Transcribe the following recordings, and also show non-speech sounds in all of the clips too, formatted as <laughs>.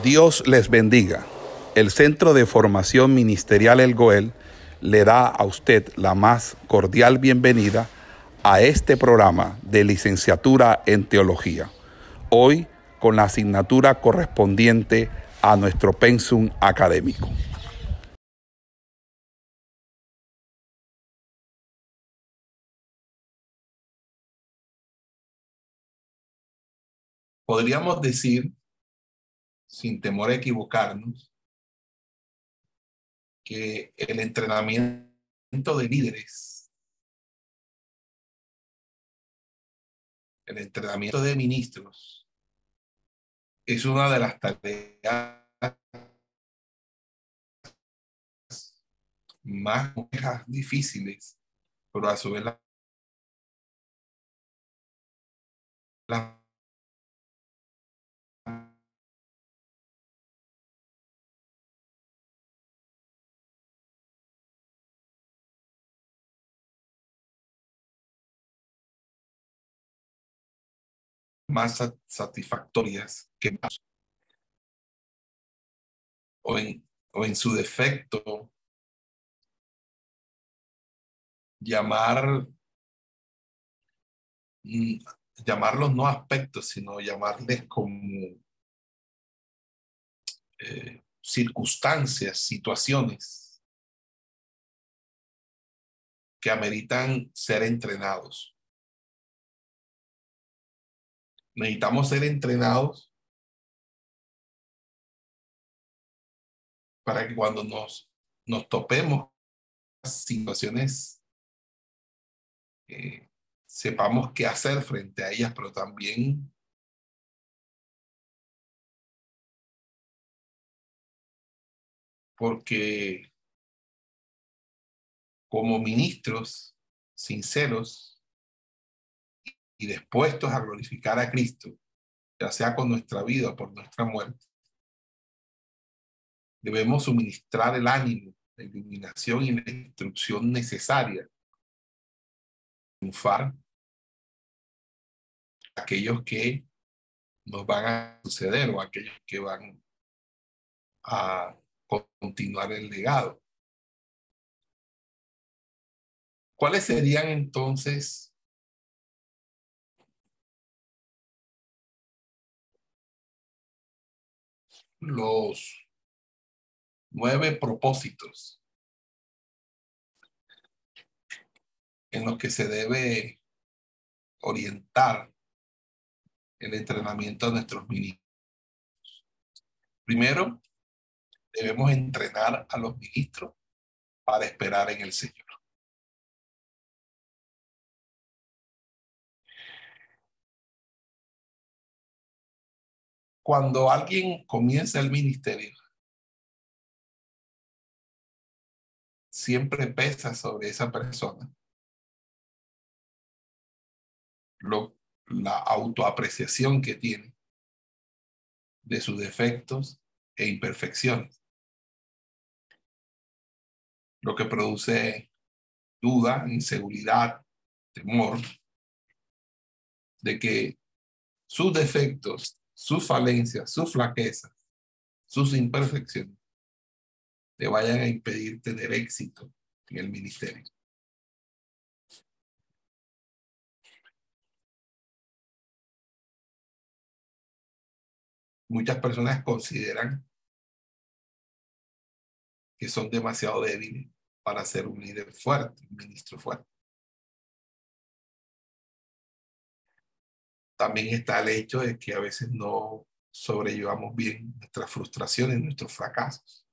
Dios les bendiga. El Centro de Formación Ministerial El Goel le da a usted la más cordial bienvenida a este programa de licenciatura en teología. Hoy con la asignatura correspondiente a nuestro pensum académico. Podríamos decir sin temor a equivocarnos, que el entrenamiento de líderes, el entrenamiento de ministros, es una de las tareas más difíciles, pero a su vez la más satisfactorias que o en, o en su defecto llamar mm, llamarlos no aspectos sino llamarles como eh, circunstancias situaciones que ameritan ser entrenados necesitamos ser entrenados para que cuando nos, nos topemos situaciones, eh, sepamos qué hacer frente a ellas, pero también porque como ministros sinceros y dispuestos a glorificar a Cristo, ya sea con nuestra vida o por nuestra muerte, debemos suministrar el ánimo, la iluminación y la instrucción necesaria triunfar aquellos que nos van a suceder o aquellos que van a continuar el legado. ¿Cuáles serían entonces los nueve propósitos en los que se debe orientar el entrenamiento de nuestros ministros. Primero, debemos entrenar a los ministros para esperar en el Señor. Cuando alguien comienza el ministerio, siempre pesa sobre esa persona. Lo, la autoapreciación que tiene de sus defectos e imperfecciones, lo que produce duda, inseguridad, temor de que sus defectos sus falencias, sus flaquezas, sus imperfecciones, te vayan a impedir tener éxito en el ministerio. Muchas personas consideran que son demasiado débiles para ser un líder fuerte, un ministro fuerte. También está el hecho de que a veces no sobrellevamos bien nuestras frustraciones, nuestros fracasos.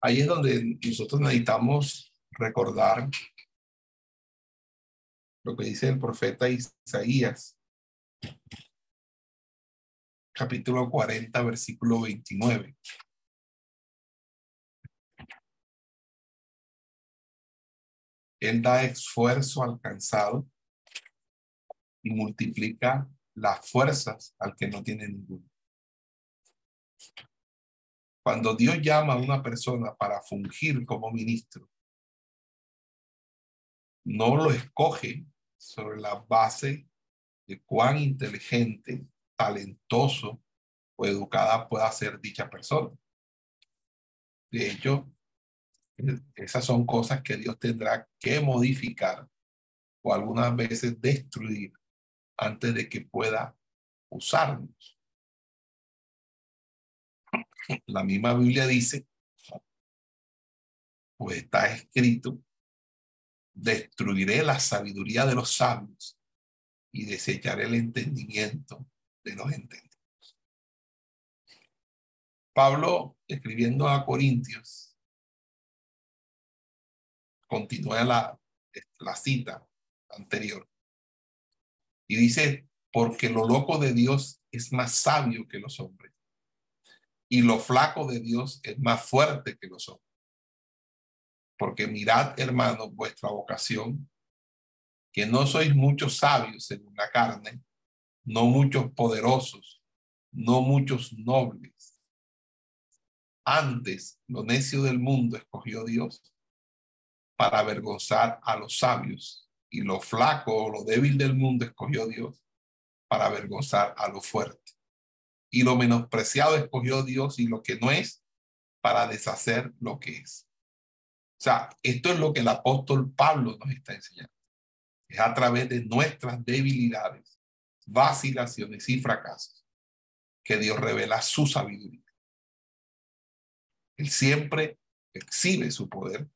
Ahí es donde nosotros necesitamos recordar lo que dice el profeta Isaías, capítulo 40, versículo 29. Él da esfuerzo alcanzado y multiplica las fuerzas al que no tiene ninguno. Cuando Dios llama a una persona para fungir como ministro, no lo escoge sobre la base de cuán inteligente, talentoso o educada pueda ser dicha persona. De hecho, esas son cosas que Dios tendrá que modificar o algunas veces destruir antes de que pueda usarnos. La misma Biblia dice, pues está escrito, destruiré la sabiduría de los sabios y desecharé el entendimiento de los entendidos. Pablo, escribiendo a Corintios, continúa la, la cita anterior y dice, porque lo loco de Dios es más sabio que los hombres y lo flaco de Dios es más fuerte que los hombres. Porque mirad, hermanos, vuestra vocación, que no sois muchos sabios según la carne, no muchos poderosos, no muchos nobles. Antes, lo necio del mundo escogió Dios para avergonzar a los sabios, y lo flaco o lo débil del mundo escogió Dios para avergonzar a lo fuerte. Y lo menospreciado escogió Dios y lo que no es para deshacer lo que es. Sea, esto es lo que el apóstol Pablo nos está enseñando. Es a través de nuestras debilidades, vacilaciones y fracasos que Dios revela su sabiduría. Él siempre exhibe su poder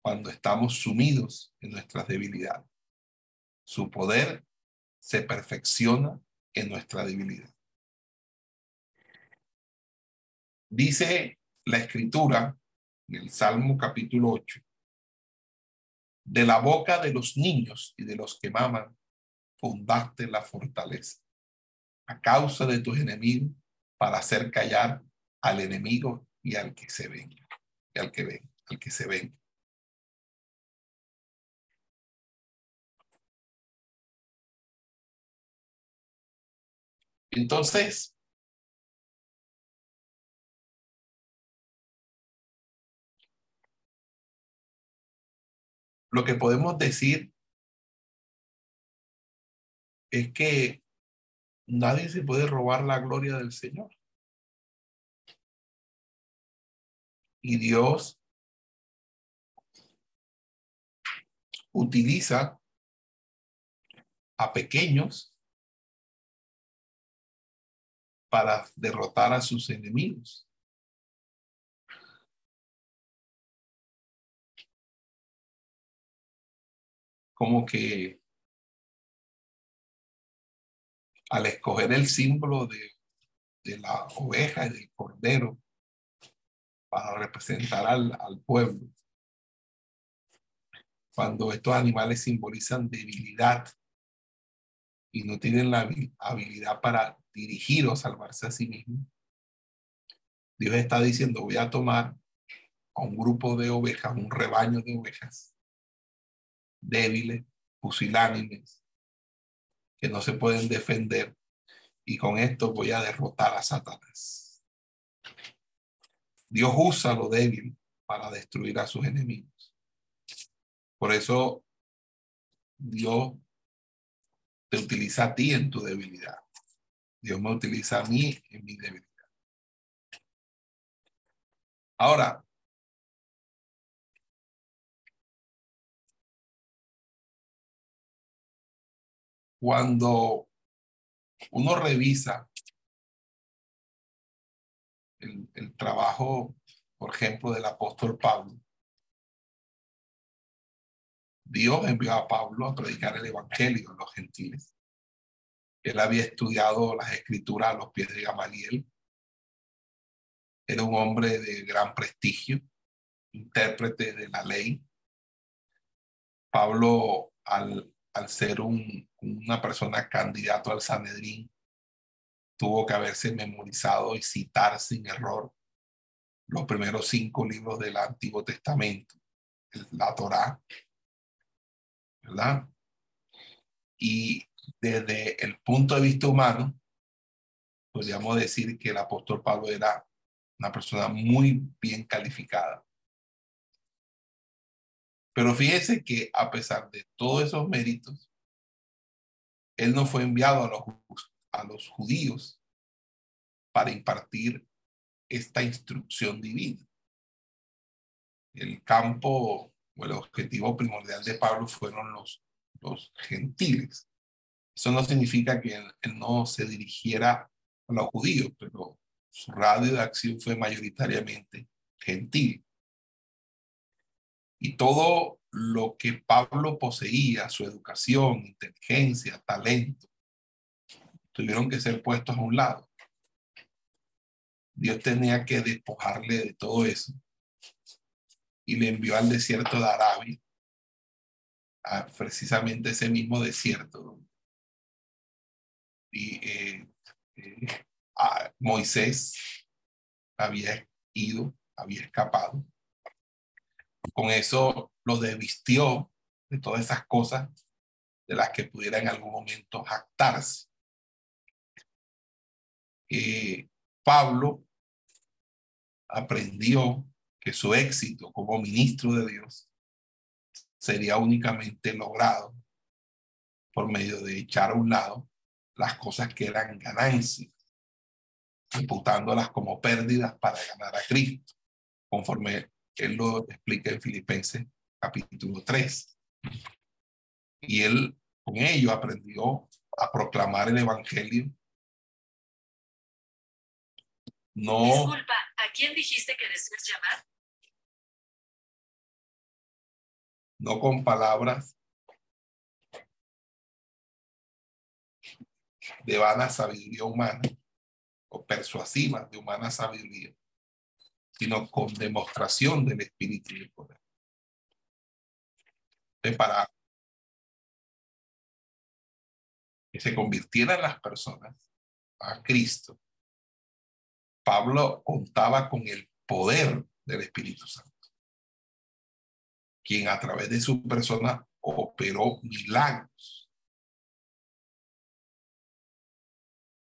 cuando estamos sumidos en nuestras debilidades. Su poder se perfecciona en nuestra debilidad. Dice la escritura en el Salmo capítulo 8, de la boca de los niños y de los que maman, fundaste la fortaleza a causa de tus enemigos para hacer callar al enemigo y al que se venga, y al que ven, al que se venga. Entonces, lo que podemos decir es que nadie se puede robar la gloria del Señor. Y Dios utiliza a pequeños para derrotar a sus enemigos. Como que al escoger el símbolo de, de la oveja y del cordero para representar al, al pueblo, cuando estos animales simbolizan debilidad y no tienen la habilidad para dirigir o salvarse a sí mismo, Dios está diciendo, voy a tomar a un grupo de ovejas, un rebaño de ovejas débiles, pusilánimes, que no se pueden defender, y con esto voy a derrotar a Satanás. Dios usa lo débil para destruir a sus enemigos. Por eso Dios te utiliza a ti en tu debilidad. Dios me utiliza a mí en mi debilidad. Ahora, cuando uno revisa el, trabajo, por ejemplo, del apóstol Pablo, Dios envió a Pablo a predicar el Evangelio a los gentiles. Él había estudiado las escrituras a los pies de Gamaliel. Era un hombre de gran prestigio, intérprete de la ley. Pablo, al, al ser un, una persona candidato al Sanedrín, tuvo que haberse memorizado y citar sin error los primeros cinco libros del Antiguo Testamento, la Torá, ¿verdad? Y desde el punto de vista humano, podríamos decir que el apóstol Pablo era una persona muy bien calificada. Pero fíjese que a pesar de todos esos méritos, él no fue enviado a los, a los judíos para impartir esta instrucción divina. El campo o el objetivo primordial de Pablo fueron los, los gentiles. Eso no significa que él no se dirigiera a los judíos, pero su radio de acción fue mayoritariamente gentil. Y todo lo que Pablo poseía, su educación, inteligencia, talento, tuvieron que ser puestos a un lado. Dios tenía que despojarle de todo eso y le envió al desierto de Arabia, a precisamente ese mismo desierto. Y eh, eh, Moisés había ido, había escapado. Con eso lo desvistió de todas esas cosas de las que pudiera en algún momento jactarse. Eh, Pablo aprendió que su éxito como ministro de Dios sería únicamente logrado por medio de echar a un lado las cosas que eran ganancias imputándolas como pérdidas para ganar a Cristo, conforme él lo explica en Filipenses capítulo 3. Y él con ello aprendió a proclamar el Evangelio. No. Disculpa, ¿a quién dijiste que deseas llamar? No con palabras de vana sabiduría humana, o persuasivas de humana sabiduría, sino con demostración del Espíritu y el poder. para que se convirtieran las personas a Cristo, Pablo contaba con el poder del Espíritu Santo, quien a través de su persona operó milagros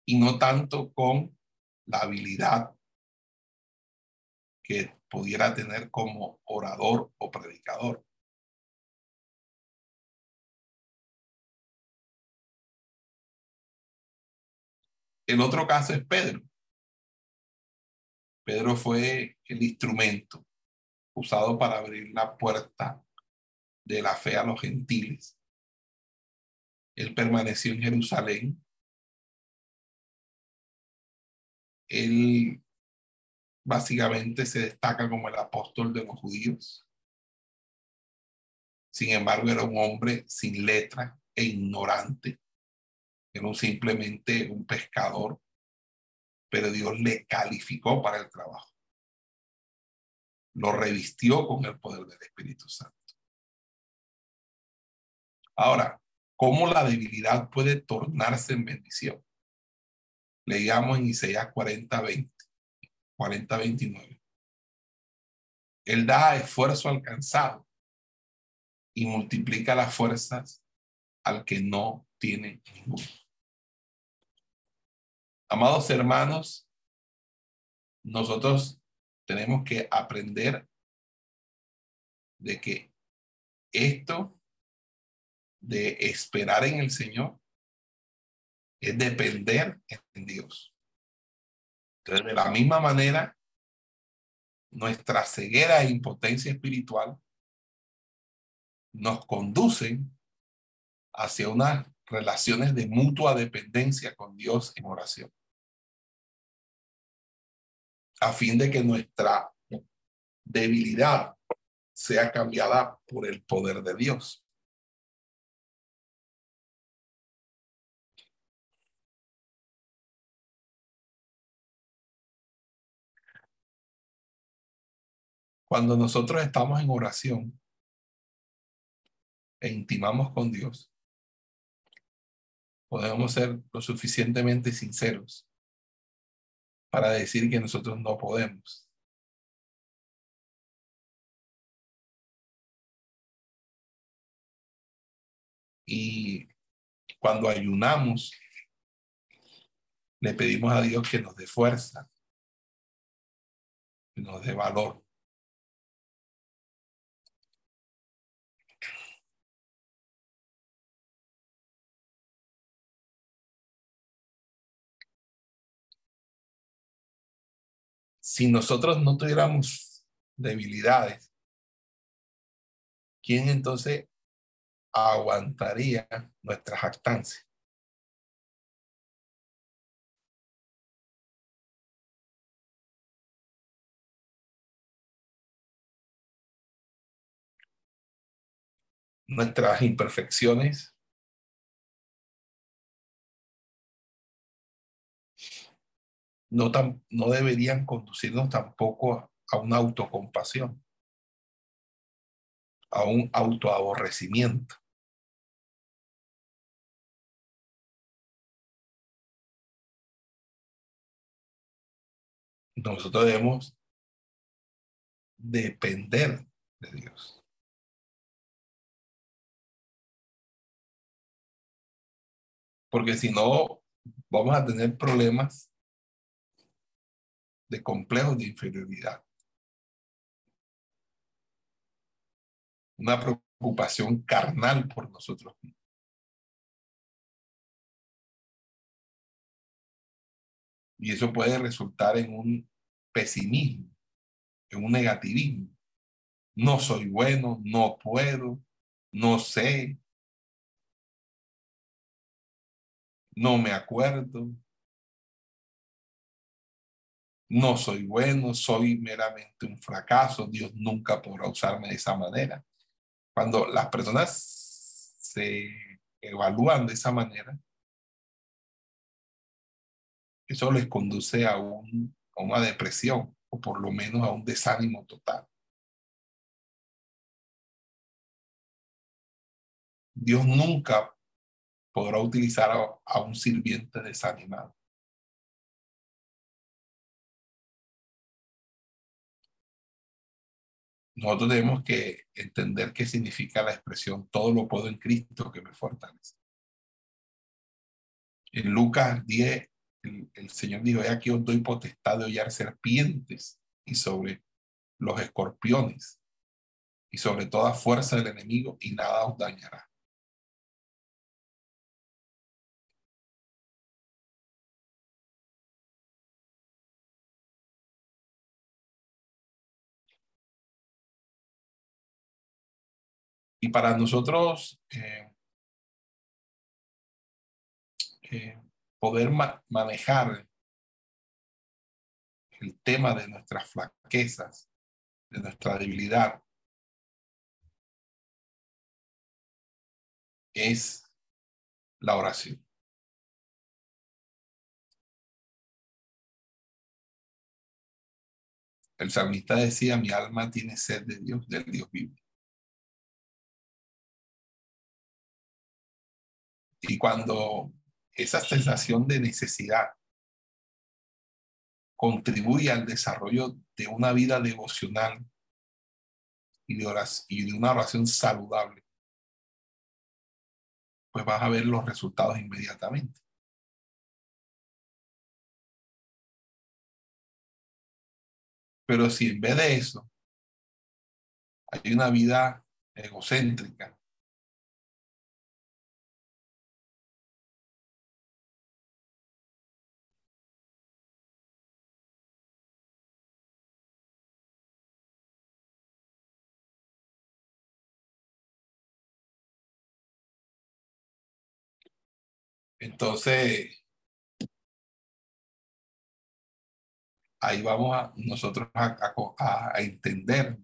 y no tanto con la habilidad que pudiera tener como orador o predicador. El otro caso es Pedro. Pedro fue el instrumento usado para abrir la puerta de la fe a los gentiles. Él permaneció en Jerusalén Él básicamente se destaca como el apóstol de los judíos. Sin embargo, era un hombre sin letra e ignorante. Era simplemente un pescador, pero Dios le calificó para el trabajo. Lo revistió con el poder del Espíritu Santo. Ahora, ¿cómo la debilidad puede tornarse en bendición? Leíamos en Isaías 40, 20, 40, 29. Él da esfuerzo alcanzado y multiplica las fuerzas al que no tiene ninguno. Amados hermanos, nosotros tenemos que aprender de que esto de esperar en el Señor es depender en Dios. Entonces, de la misma manera, nuestra ceguera e impotencia espiritual nos conducen hacia unas relaciones de mutua dependencia con Dios en oración. A fin de que nuestra debilidad sea cambiada por el poder de Dios. Cuando nosotros estamos en oración e intimamos con Dios, podemos ser lo suficientemente sinceros para decir que nosotros no podemos. Y cuando ayunamos, le pedimos a Dios que nos dé fuerza que nos dé valor. Si nosotros no tuviéramos debilidades, ¿quién entonces aguantaría nuestra jactancia? nuestras imperfecciones. No, tan, no deberían conducirnos tampoco a, a una autocompasión, a un autoaborrecimiento. Nosotros debemos depender de Dios. porque si no, vamos a tener problemas de complejos de inferioridad. Una preocupación carnal por nosotros mismos. Y eso puede resultar en un pesimismo, en un negativismo. No soy bueno, no puedo, no sé, no me acuerdo, no soy bueno, soy meramente un fracaso, Dios nunca podrá usarme de esa manera. Cuando las personas se evalúan de esa manera, eso les conduce a, un, a una depresión o por lo menos a un desánimo total. Dios nunca podrá utilizar a, un sirviente desanimado. Nosotros tenemos que entender qué significa la expresión todo lo puedo en Cristo que me fortalece. En Lucas 10, el, Señor dijo, aquí os doy potestad de hollar serpientes y sobre los escorpiones y sobre toda fuerza del enemigo y nada os dañará. Y para nosotros eh, eh, poder manejar el tema de nuestras flaquezas, de nuestra debilidad, es la oración. El salmista decía, mi alma tiene sed de Dios, del Dios vivo. Y cuando esa sensación de necesidad contribuye al desarrollo de una vida devocional y de, y de una oración saludable, pues vas a ver los resultados inmediatamente. Pero si en vez de eso hay una vida egocéntrica, Entonces, ahí vamos a nosotros a, entender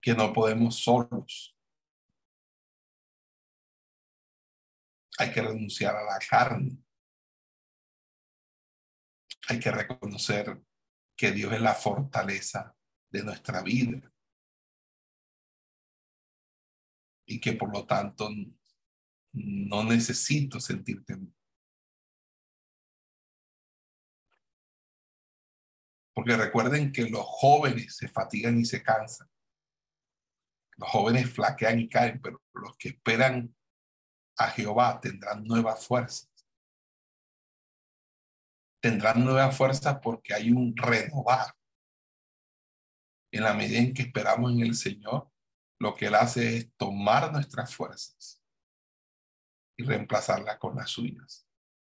que no podemos solos. Hay que renunciar a la carne. Hay que reconocer que Dios es la fortaleza de nuestra vida y que por lo tanto no necesito sentir temor. Porque recuerden que los jóvenes se fatigan y se cansan. Los jóvenes flaquean y caen, pero los que esperan a Jehová tendrán nuevas fuerzas. Tendrán nuevas fuerzas porque hay un renovar. En la medida en que esperamos en el Señor, lo que Él hace es tomar nuestras fuerzas y reemplazarlas con las suyas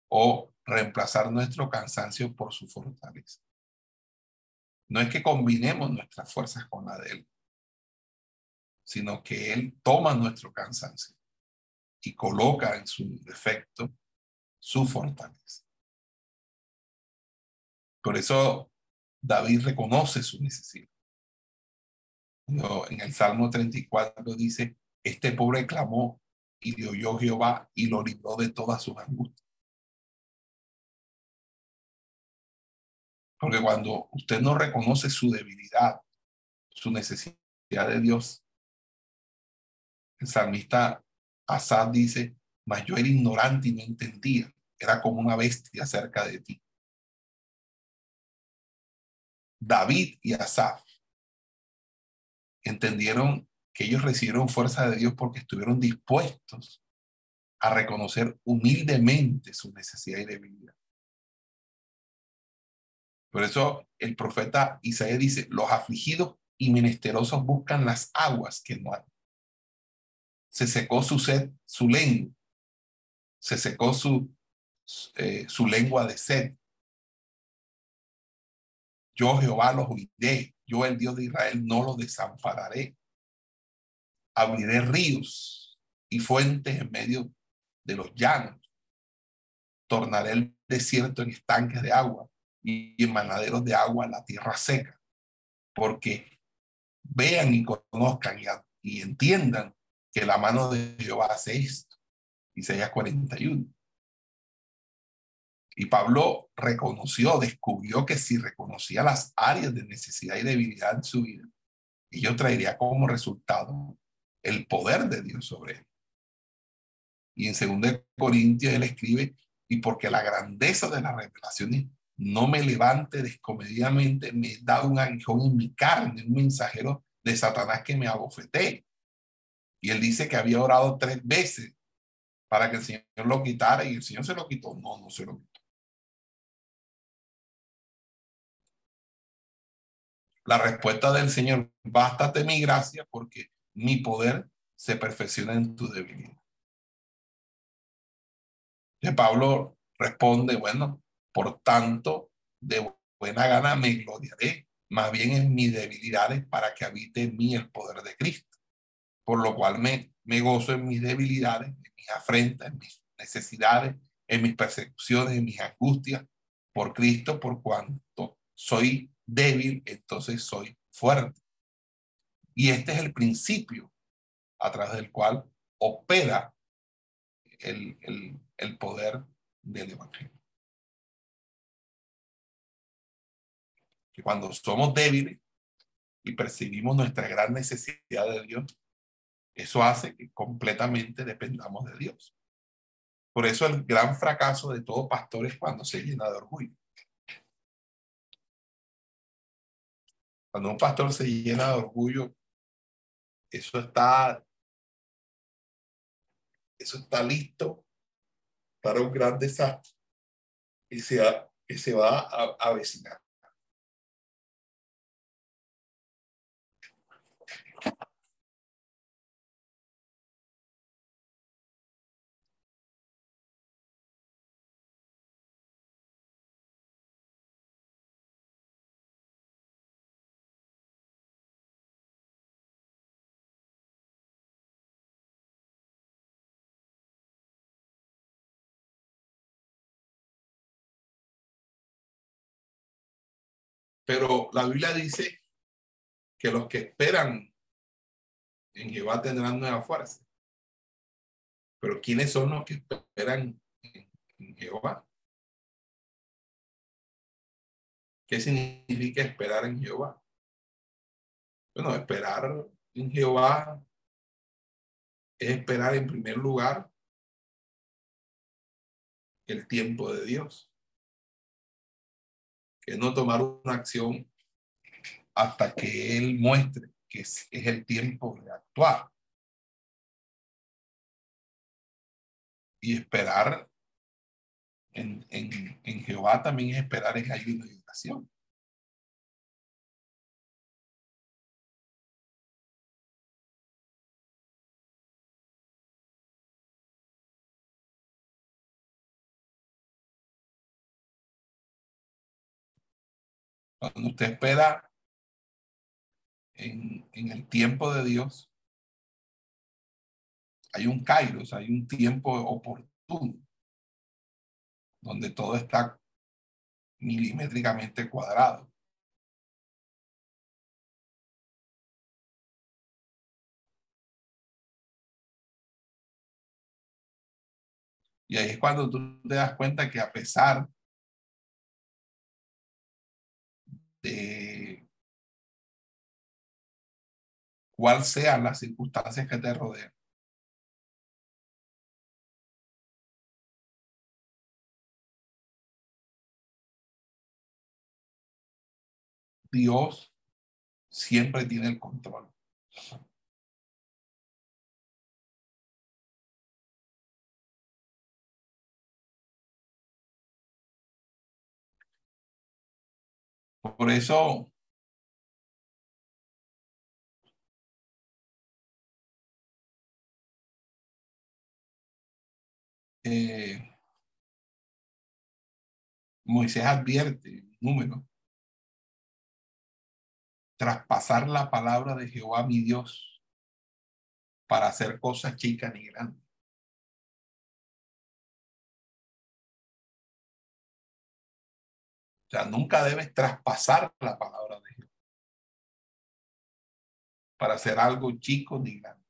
o reemplazar nuestro cansancio por su fortaleza. No es que combinemos nuestras fuerzas con la de Él, sino que Él toma nuestro cansancio y coloca en su defecto su fortaleza. Por eso David reconoce su necesidad. en el Salmo 34 dice, este pobre clamó y le oyó Jehová y lo libró de todas sus angustias. Porque cuando usted no reconoce su debilidad, su necesidad de Dios, el salmista Asad dice, mas yo era ignorante y no entendía, era como una bestia cerca de ti. David y Asaf entendieron que ellos recibieron fuerza de Dios porque estuvieron dispuestos a reconocer humildemente su necesidad y debilidad. Por eso el profeta Isaías dice, los afligidos y menesterosos buscan las aguas que no hay. Se secó su sed, su lengua. Se secó su, eh, su lengua de sed. Yo Jehová los oiré. Yo el Dios de Israel no los desampararé. Abriré ríos y fuentes en medio de los llanos. Tornaré el desierto en estanques de agua y en manaderos de agua la tierra seca, porque vean y conozcan y, entiendan que la mano de Jehová hace esto. Isaías 41. Y Pablo reconoció, descubrió que si reconocía las áreas de necesidad y debilidad en su vida, ello traería como resultado el poder de Dios sobre él. Y en 2 Corintios él escribe, y porque la grandeza de las revelaciones no me levante descomedidamente, me da un aguijón en mi carne, un mensajero de Satanás que me abofeté. Y él dice que había orado tres veces para que el Señor lo quitara y el Señor se lo quitó. No, no se lo quitó. La respuesta del Señor, bástate mi gracia porque mi poder se perfecciona en tu debilidad. De Pablo responde, bueno, por tanto, de buena gana me gloriaré, más bien en mis debilidades para que habite en mí el poder de Cristo. Por lo cual me gozo en mis debilidades, en mis afrentas, en mis necesidades, en mis persecuciones, en mis angustias, por Cristo, por cuanto soy débil, entonces soy fuerte. Y este es el principio a través del cual opera el, el, poder del Evangelio. que cuando somos débiles y percibimos nuestra gran necesidad de Dios, eso hace que completamente dependamos de Dios. Por eso el gran fracaso de todo pastor es cuando se llena de orgullo. Cuando un pastor se llena de orgullo, eso está, eso está listo para un gran desastre y se, que se va a avecinar. Pero la Biblia dice que los que esperan en Jehová tendrán nueva fuerza. Pero ¿quiénes son los que esperan en, Jehová? ¿Qué significa esperar en Jehová? Bueno, esperar en Jehová es esperar en primer lugar el tiempo de Dios que no tomar una acción hasta que Él muestre que es, el tiempo de actuar. Y esperar en, en, en Jehová también es esperar en ayuno y oración. Cuando usted espera en, el tiempo de Dios, hay un kairos, hay un tiempo oportuno, donde todo está milimétricamente cuadrado. Y ahí es cuando tú te das cuenta que a pesar de cuál sean las circunstancias que te rodean. Dios siempre tiene el control. Por eso eh, Moisés advierte, número, traspasar la palabra de Jehová mi Dios para hacer cosas chicas ni grandes. O sea, nunca debes traspasar la palabra de Dios para hacer algo chico ni grande.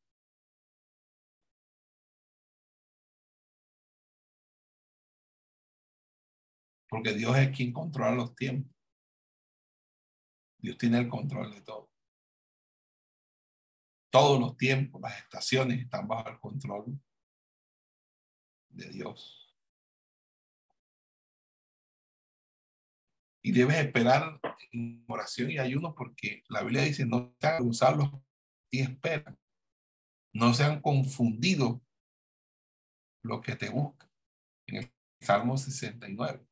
Porque Dios es quien controla los tiempos. Dios tiene el control de todo. Todos los tiempos, las estaciones están bajo el control de Dios. Y debes esperar en oración y ayuno porque la Biblia dice, no sean y esperan. No sean confundidos lo que te buscan. En el Salmo 69.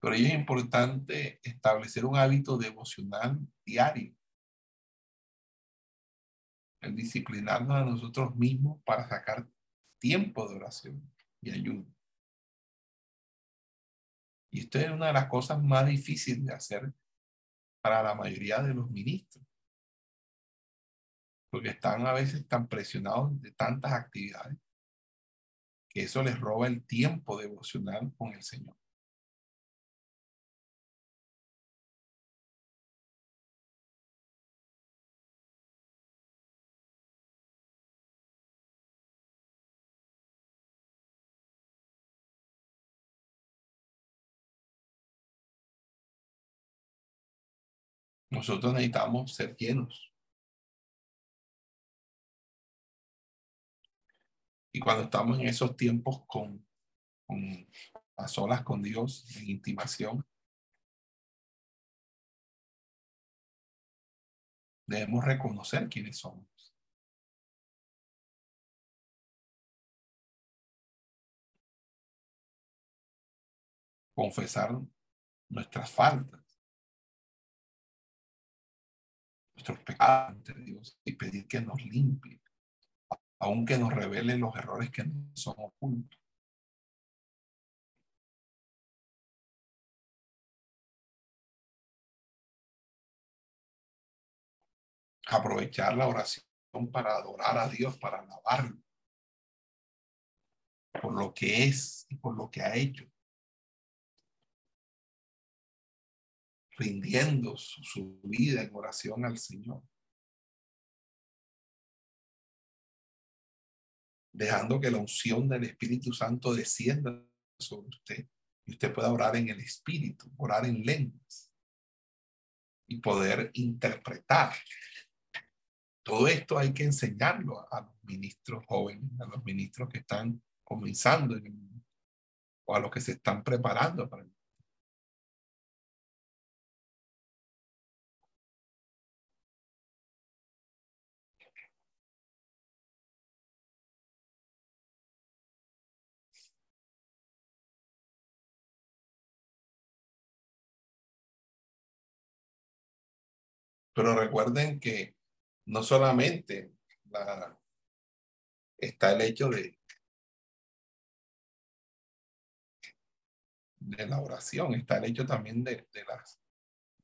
Pero es importante establecer un hábito devocional diario. El disciplinarnos a nosotros mismos para sacar tiempo de oración y ayuda. Y esto es una de las cosas más difíciles de hacer para la mayoría de los ministros. Porque están a veces tan presionados de tantas actividades que eso les roba el tiempo devocional con el Señor. Nosotros necesitamos ser llenos. Y cuando estamos en esos tiempos con, con a solas con Dios, en intimación, debemos reconocer quiénes somos. Confesar nuestras faltas. Nuestros pecados ante Dios y pedir que nos limpie, aunque nos revele los errores que nos son ocultos. Aprovechar la oración para adorar a Dios, para alabarlo por lo que es y por lo que ha hecho. Rindiendo su, vida en oración al Señor. Dejando que la unción del Espíritu Santo descienda sobre usted y usted pueda orar en el Espíritu, orar en lenguas y poder interpretar. Todo esto hay que enseñarlo a los ministros jóvenes, a los ministros que están comenzando o a los que se están preparando para el Pero recuerden que no solamente la, está el hecho de, de la oración, está el hecho también de, de las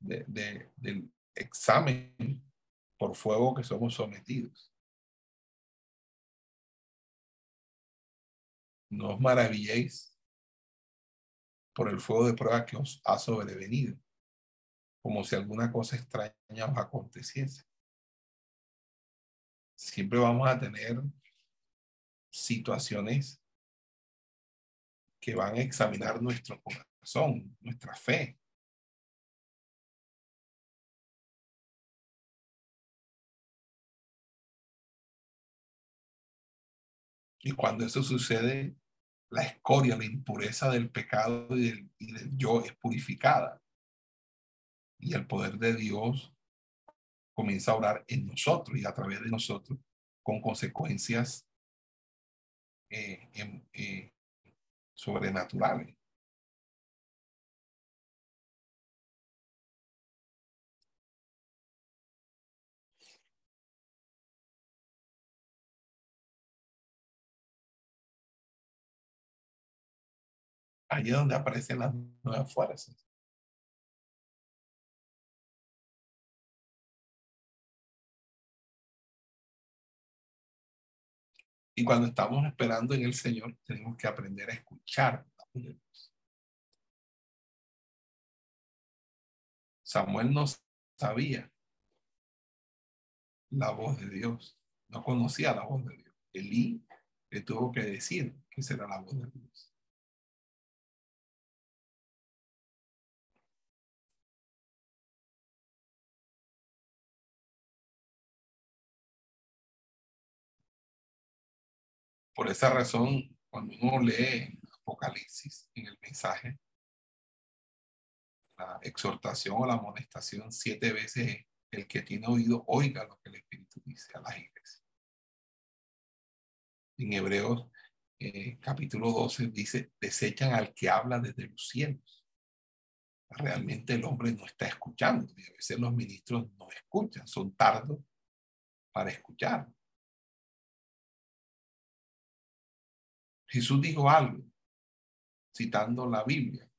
de, de, del examen por fuego que somos sometidos. No os maravilléis por el fuego de prueba que os ha sobrevenido, como si alguna cosa extraña os aconteciese. Siempre vamos a tener situaciones que van a examinar nuestro corazón, nuestra fe. Y cuando eso sucede, la escoria, la impureza del pecado y del, y del yo es purificada. Y el poder de Dios comienza a orar en nosotros y a través de nosotros con consecuencias eh, eh, sobrenaturales. Allí es donde aparecen las nuevas fuerzas. Y cuando estamos esperando en el Señor, tenemos que aprender a escuchar. Samuel no sabía la voz de Dios, no conocía la voz de Dios. Elí le tuvo que decir que será la voz de Dios. Por esa razón, cuando uno lee Apocalipsis en el mensaje, la exhortación o la amonestación siete veces el que tiene oído oiga lo que el Espíritu dice a las iglesias. En Hebreos eh, capítulo 12 dice, desechan al que habla desde los cielos. Realmente el hombre no está escuchando y a veces los ministros no escuchan, son tardos para escuchar. Jesús dijo algo, citando la Biblia.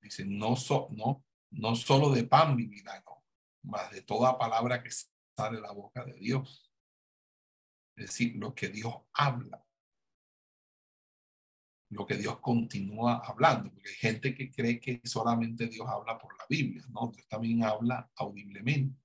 Dice, no, no, no solo de pan vivirá, no, más de toda palabra que sale de la boca de Dios. Es decir, lo que Dios habla. Lo que Dios continúa hablando. Porque hay gente que cree que solamente Dios habla por la Biblia, ¿no? Dios también habla audiblemente.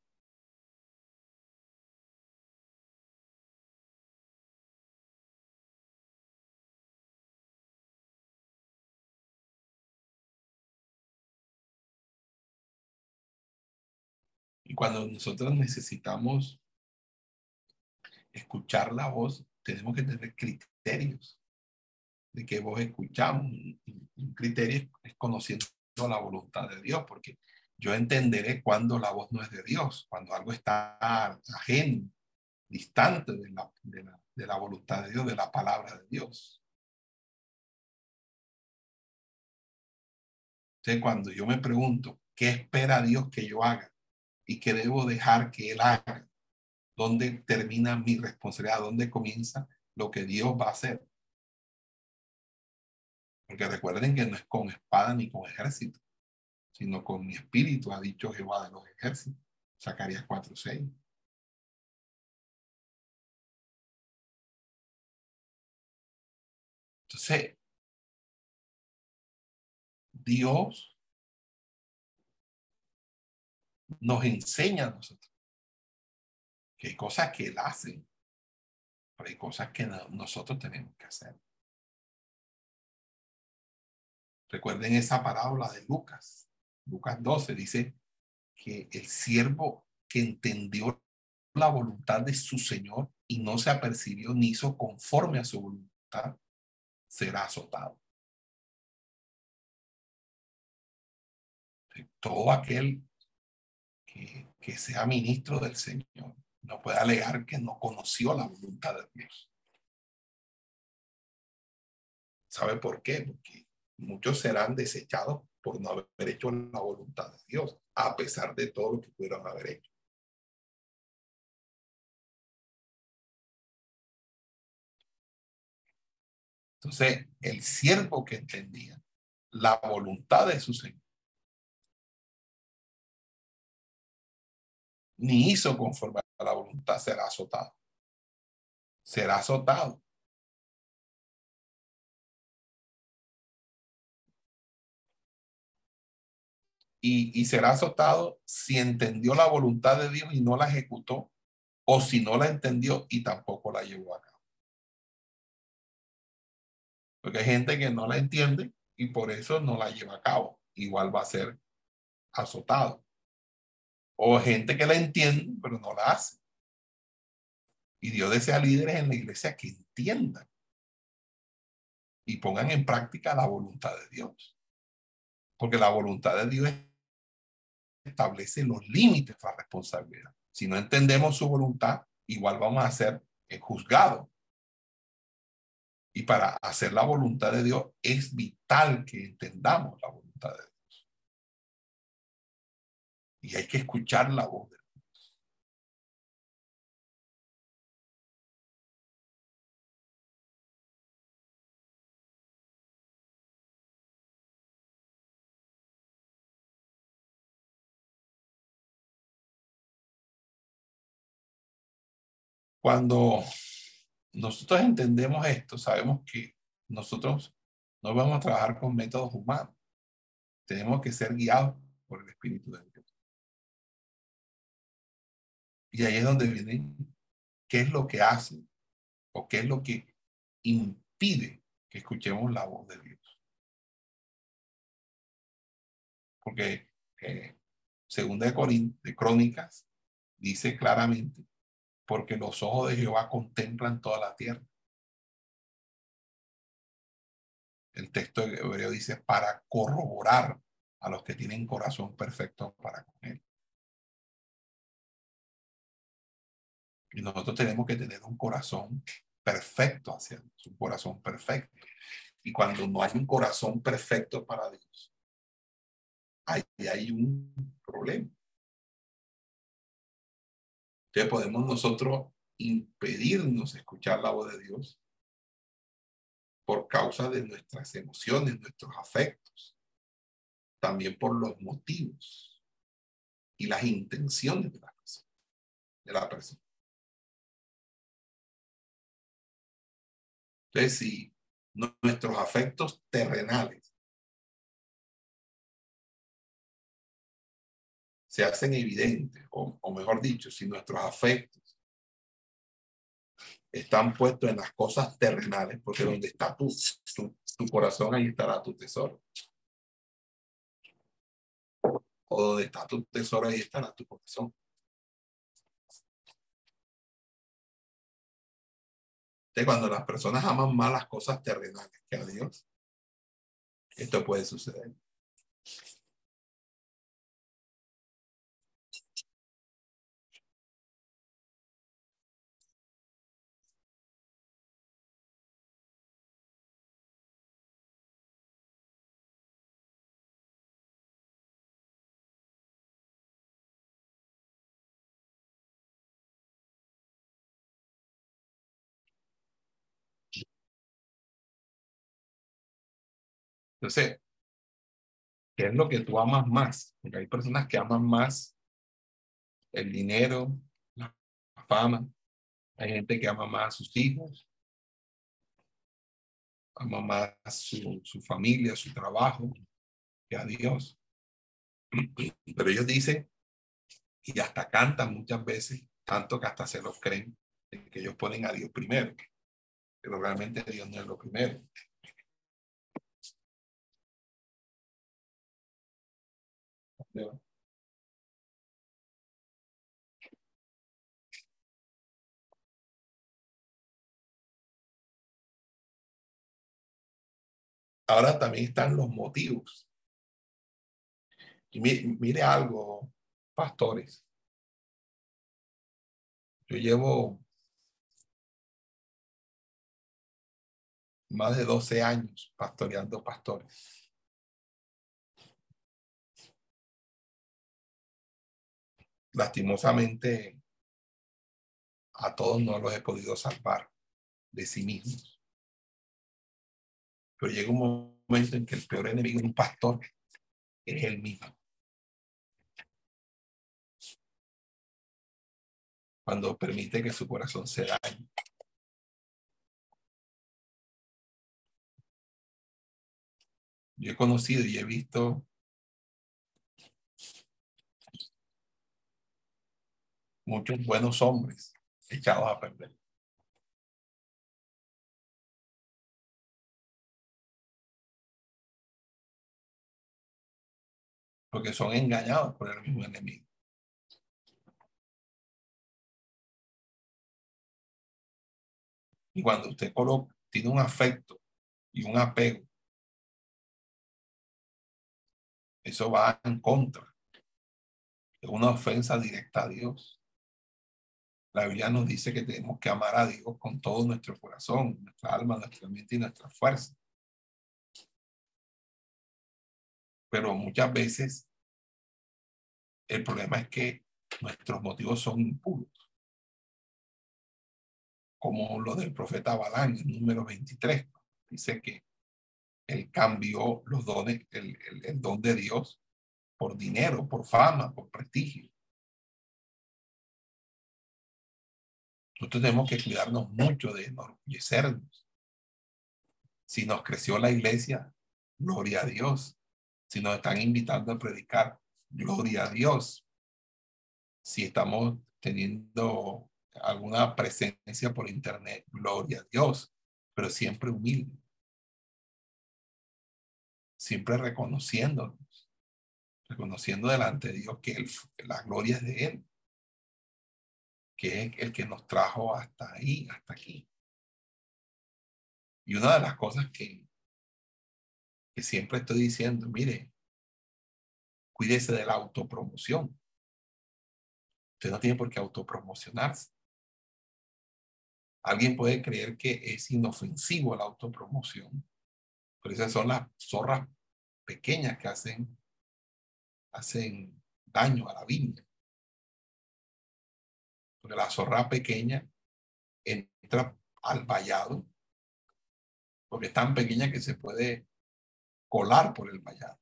Y cuando nosotros necesitamos escuchar la voz, tenemos que tener criterios de qué voz escuchamos. Un criterio es conociendo la voluntad de Dios, porque yo entenderé cuando la voz no es de Dios, cuando algo está ajeno, distante de la, de la, de la voluntad de Dios, de la palabra de Dios. Entonces, cuando yo me pregunto, ¿qué espera Dios que yo haga? Y que debo dejar que Él haga. ¿Dónde termina mi responsabilidad? ¿Dónde comienza lo que Dios va a hacer? Porque recuerden que no es con espada ni con ejército, sino con mi espíritu, ha dicho Jehová de los ejércitos. Zacarías 4:6. Entonces, Dios nos enseña a nosotros que hay cosas que él hace, pero hay cosas que nosotros tenemos que hacer. Recuerden esa parábola de Lucas. Lucas 12 dice que el siervo que entendió la voluntad de su Señor y no se apercibió ni hizo conforme a su voluntad, será azotado. Todo aquel que, sea ministro del Señor no puede alegar que no conoció la voluntad de Dios. ¿Sabe por qué? Porque muchos serán desechados por no haber hecho la voluntad de Dios, a pesar de todo lo que pudieron haber hecho. Entonces, el siervo que entendía la voluntad de su Señor ni hizo conforme a la voluntad, será azotado. Será azotado. Y, y, será azotado si entendió la voluntad de Dios y no la ejecutó, o si no la entendió y tampoco la llevó a cabo. Porque hay gente que no la entiende y por eso no la lleva a cabo. Igual va a ser azotado. O gente que la entiende, pero no la hace. Y Dios desea líderes en la iglesia que entiendan y pongan en práctica la voluntad de Dios. Porque la voluntad de Dios establece los límites para responsabilidad. Si no entendemos su voluntad, igual vamos a ser juzgados. Y para hacer la voluntad de Dios es vital que entendamos la voluntad de Dios. Y hay que escuchar la voz de Dios. Cuando nosotros entendemos esto, sabemos que nosotros no vamos a trabajar con métodos humanos. Tenemos que ser guiados por el Espíritu de Dios. Y ahí es donde viene qué es lo que hace o qué es lo que impide que escuchemos la voz de Dios. Porque eh, según de, de Crónicas dice claramente porque los ojos de Jehová contemplan toda la tierra. El texto hebreo dice para corroborar a los que tienen corazón perfecto para con él. Y nosotros tenemos que tener un corazón perfecto hacia Dios, un corazón perfecto. Y cuando no hay un corazón perfecto para Dios, ahí hay un problema. Entonces podemos nosotros impedirnos escuchar la voz de Dios por causa de nuestras emociones, nuestros afectos, también por los motivos y las intenciones de la persona. De la persona. Entonces, si nuestros afectos terrenales se hacen evidentes, o, o mejor dicho, si nuestros afectos están puestos en las cosas terrenales, porque donde está tu, tu, tu corazón, ahí estará tu tesoro. O donde está tu tesoro, ahí estará tu corazón. Cuando las personas aman más las cosas terrenales que a Dios, esto puede suceder. Entonces, ¿qué es lo que tú amas más? Porque hay personas que aman más el dinero, la fama. Hay gente que ama más a sus hijos, ama más su, su familia, su trabajo, que a Dios. Pero ellos dicen, y hasta cantan muchas veces, tanto que hasta se los creen, que ellos ponen a Dios primero. Pero realmente Dios no es lo primero. Ahora también están los motivos. Y mire, algo, pastores. Yo llevo más de 12 años pastoreando pastores. Lastimosamente a todos no los he podido salvar de sí mismos. Pero llega un momento en que el peor enemigo de un pastor es el mismo. Cuando permite que su corazón se dañe. Yo he conocido y he visto muchos buenos hombres echados a perder. Porque son engañados por el mismo enemigo. Y cuando usted tiene un afecto y un apego, eso va en contra. Es una ofensa directa a Dios. La Biblia nos dice que tenemos que amar a Dios con todo nuestro corazón, nuestra alma, nuestra mente y nuestra fuerza. Pero muchas veces el problema es que nuestros motivos son impuros. Como lo del profeta Balán, el número 23. Dice que él cambió los dones, el, el don de Dios por dinero, por fama, por prestigio. Nosotros tenemos que cuidarnos mucho de enorgullecernos. Si nos creció la iglesia, gloria a Dios. Si nos están invitando a predicar, gloria a Dios. Si estamos teniendo alguna presencia por internet, gloria a Dios, pero siempre humilde. Siempre reconociéndonos, reconociendo delante de Dios que la gloria es de Él que es el que nos trajo hasta ahí, hasta aquí. Y una de las cosas que, que siempre estoy diciendo, mire, cuídese de la autopromoción. Usted no tiene por qué autopromocionarse. Alguien puede creer que es inofensivo la autopromoción, pero esas son las zorras pequeñas que hacen, hacen daño a la viña porque la zorra pequeña entra al vallado, porque es tan pequeña que se puede colar por el vallado.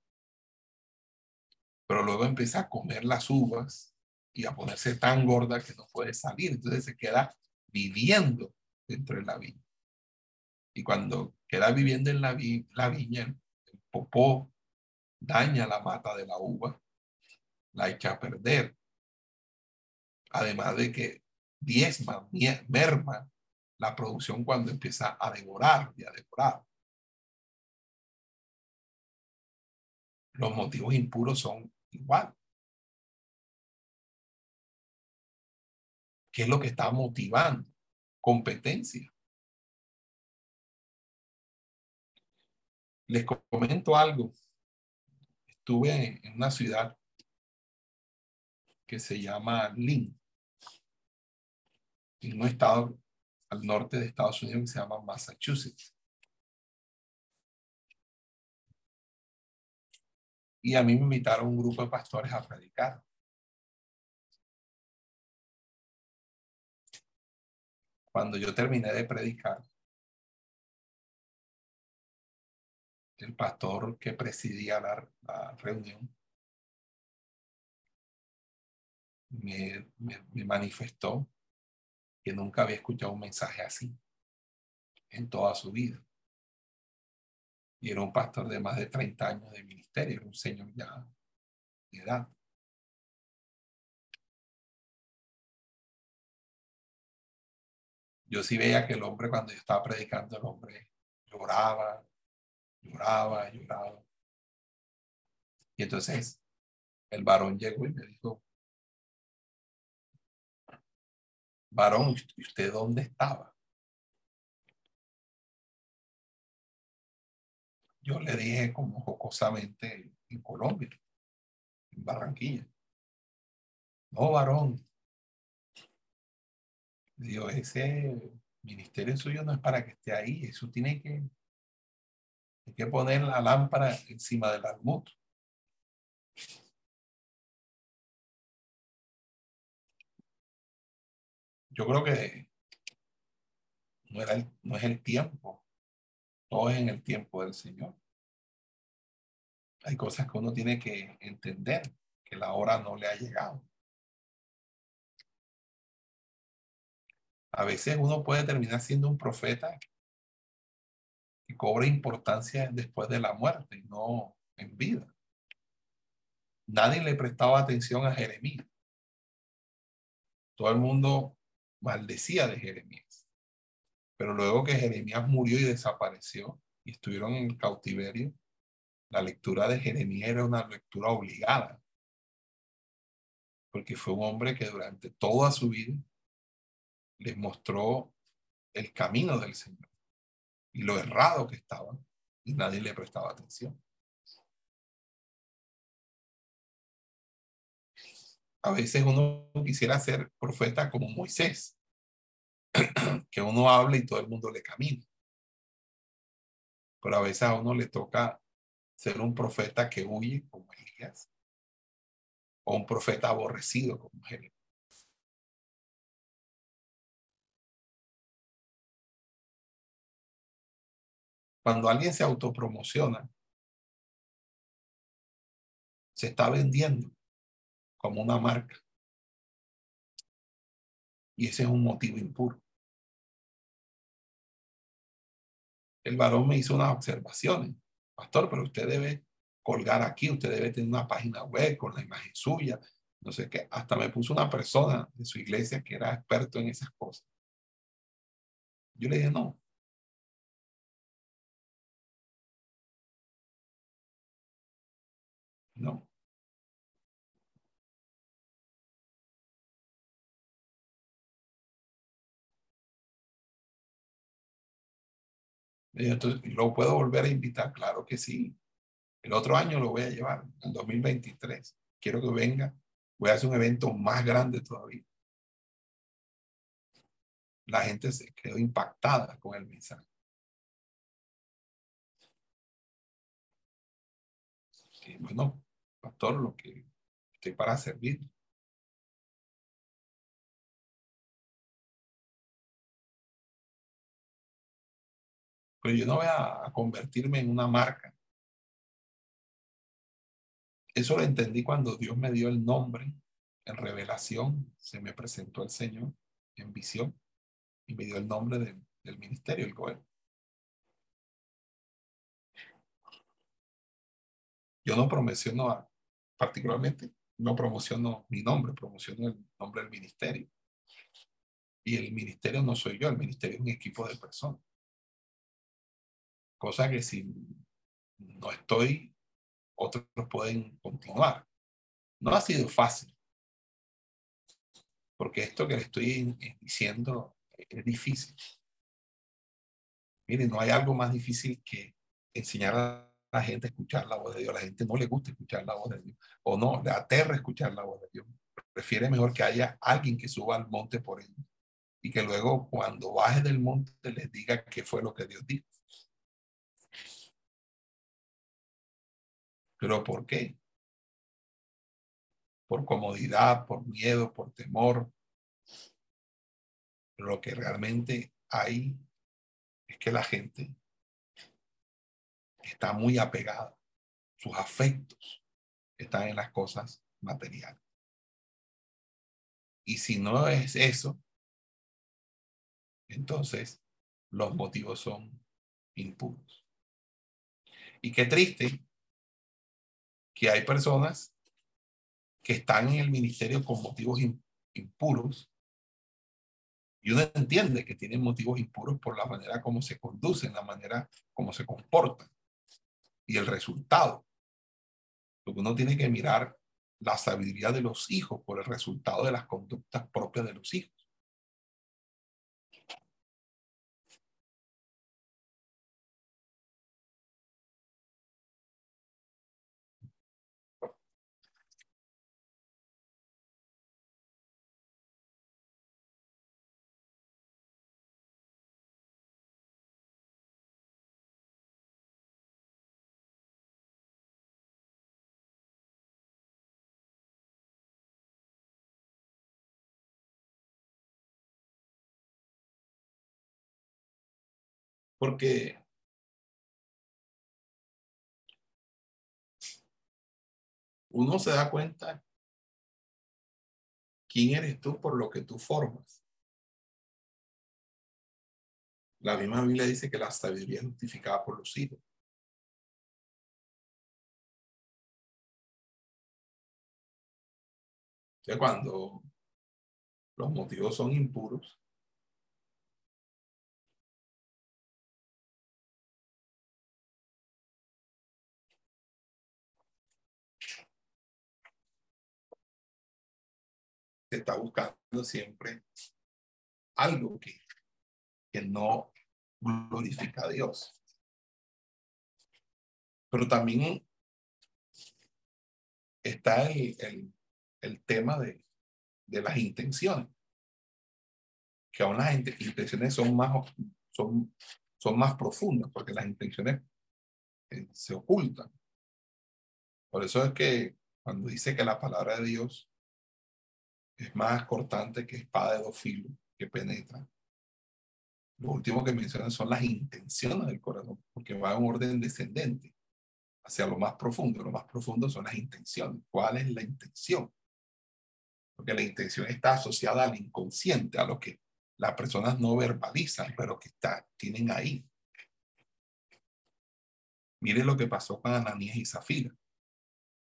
Pero luego empieza a comer las uvas y a ponerse tan gorda que no puede salir. Entonces se queda viviendo dentro de la viña. Y cuando queda viviendo en la, la viña, el popó daña la mata de la uva, la echa a perder además de que diezma, merma la producción cuando empieza a devorar y a devorar. Los motivos impuros son igual. ¿Qué es lo que está motivando? Competencia. Les comento algo. Estuve en una ciudad que se llama Lynn en un estado al norte de Estados Unidos que se llama Massachusetts. Y a mí me invitaron un grupo de pastores a predicar. Cuando yo terminé de predicar, el pastor que presidía la, reunión me manifestó que nunca había escuchado un mensaje así en toda su vida. Y era un pastor de más de 30 años de ministerio, era un señor ya de edad. Yo sí veía que el hombre cuando yo estaba predicando, el hombre lloraba, lloraba, lloraba. Y entonces el varón llegó y me dijo, varón, ¿y usted dónde estaba? Yo le dije como jocosamente en Colombia, en Barranquilla. No, varón. Digo, ese ministerio suyo no es para que esté ahí, eso tiene que, hay que poner la lámpara encima del almud. Yo creo que no, era no es el tiempo Todo es en el tiempo del Señor. Hay cosas que uno tiene que entender, que la hora no le ha llegado. A veces uno puede terminar siendo un profeta que cobra importancia después de la muerte y no en vida. Nadie le prestaba atención a Jeremías. Todo el mundo maldecía de Jeremías. Pero luego que Jeremías murió y desapareció y estuvieron en el cautiverio, la lectura de Jeremías era una lectura obligada. Porque fue un hombre que durante toda su vida les mostró el camino del Señor y lo errado que estaba y nadie le prestaba atención. A veces uno quisiera ser profeta como Moisés, <clears throat> que uno habla y todo el mundo le camina. Pero a veces a uno le toca ser un profeta que huye como Elías o un profeta aborrecido como Jeremías. Cuando alguien se autopromociona, se está vendiendo como una marca. Y ese es un motivo impuro. El varón me hizo unas observaciones. Pastor, pero usted debe colgar aquí, usted debe tener una página web con la imagen suya, no sé qué. Hasta me puso una persona de su iglesia que era experto en esas cosas. Yo le dije, no, No. Entonces, ¿lo puedo volver a invitar? Claro que sí. El otro año lo voy a llevar, en 2023. Quiero que venga. Voy a hacer un evento más grande todavía. La gente se quedó impactada con el mensaje. bueno, pastor, lo que estoy para servir. Pero yo no voy a, convertirme en una marca. Eso lo entendí cuando Dios me dio el nombre en revelación. Se me presentó el Señor en visión y me dio el nombre del ministerio, el gobierno. Yo no promociono particularmente, no promociono mi nombre, promociono el nombre del ministerio. Y el ministerio no soy yo, el ministerio es un equipo de personas. Cosa que si no estoy, otros pueden continuar. No ha sido fácil. Porque esto que le estoy diciendo es difícil. Miren, no hay algo más difícil que enseñar a la gente escuchar la voz de Dios. La gente no le gusta escuchar la voz de Dios. O no, le aterra escuchar la voz de Dios. Prefiere mejor que haya alguien que suba al monte por ellos. Y que luego cuando baje del monte les diga qué fue lo que Dios dijo. ¿Pero por qué? Por comodidad, por miedo, por temor. Lo que realmente hay es que la gente está muy apegada. Sus afectos están en las cosas materiales. Y si no es eso, entonces los motivos son impuros. Y qué triste que hay personas que están en el ministerio con motivos impuros y uno entiende que tienen motivos impuros por la manera como se conducen, la manera como se comportan y el resultado. Uno tiene que mirar la sabiduría de los hijos por el resultado de las conductas propias de los hijos. porque uno se da cuenta quién eres tú por lo que tú formas. La misma Biblia dice que la sabiduría es justificada por los hijos. Entonces, cuando los motivos son impuros, se está buscando siempre algo que, que no glorifica a Dios. Pero también está el, el, tema de, de, las intenciones, que aún las intenciones son más, son, son más profundas, porque las intenciones eh, se ocultan. Por eso es que cuando dice que la palabra de Dios es más cortante que espada de dos filos que penetra. Lo último que mencionan son las intenciones del corazón, porque va en orden descendente hacia lo más profundo. Lo más profundo son las intenciones. ¿Cuál es la intención? Porque la intención está asociada al inconsciente, a lo que las personas no verbalizan, pero que está, tienen ahí. Mire lo que pasó con Ananías y Zafira.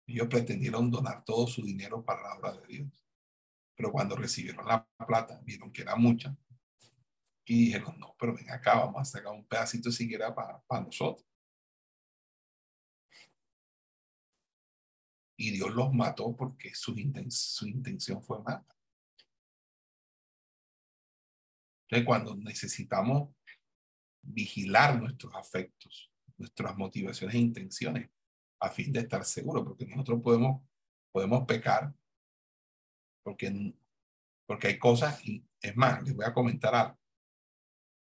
Ellos pretendieron donar todo su dinero para la obra de Dios. Pero cuando recibieron la plata, vieron que era mucha y dijeron, no, pero ven acá, vamos a sacar un pedacito siquiera para, para nosotros. Y Dios los mató porque su, su intención fue mala. Entonces, cuando necesitamos vigilar nuestros afectos, nuestras motivaciones e intenciones, a fin de estar seguros, porque nosotros podemos, podemos pecar porque, porque hay cosas, y es más, les voy a comentar algo.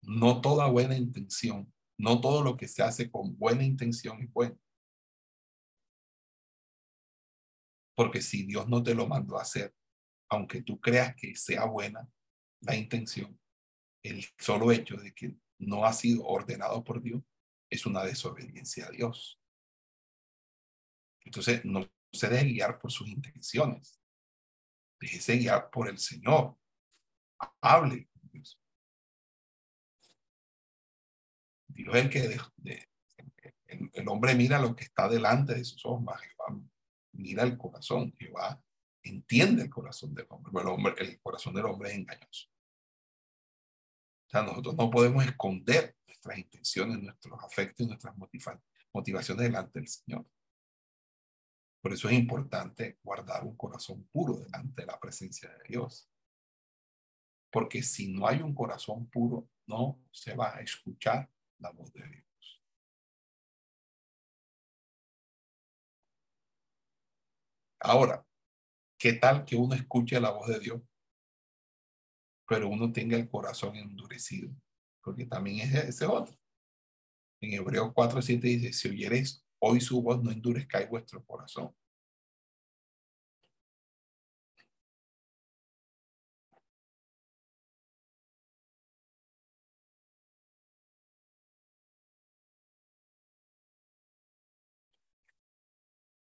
No toda buena intención, no todo lo que se hace con buena intención es bueno. Porque si Dios no te lo mandó a hacer, aunque tú creas que sea buena la intención, el solo hecho de que no ha sido ordenado por Dios es una desobediencia a Dios. Entonces, no se debe guiar por sus intenciones. Déjese guiar por el Señor. Hable Dios. Dios es el que el, hombre mira lo que está delante de sus ojos, Jehová mira el corazón, Jehová entiende el corazón del hombre, pero el, hombre, el corazón del hombre es engañoso. O sea, nosotros no podemos esconder nuestras intenciones, nuestros afectos y nuestras motivaciones delante del Señor. Por eso es importante guardar un corazón puro delante de la presencia de Dios. Porque si no hay un corazón puro, no se va a escuchar la voz de Dios. Ahora, ¿qué tal que uno escuche la voz de Dios, pero uno tenga el corazón endurecido? Porque también es ese otro. En Hebreos 4.7 dice, si oyeres Hoy su voz no endurezca vuestro corazón.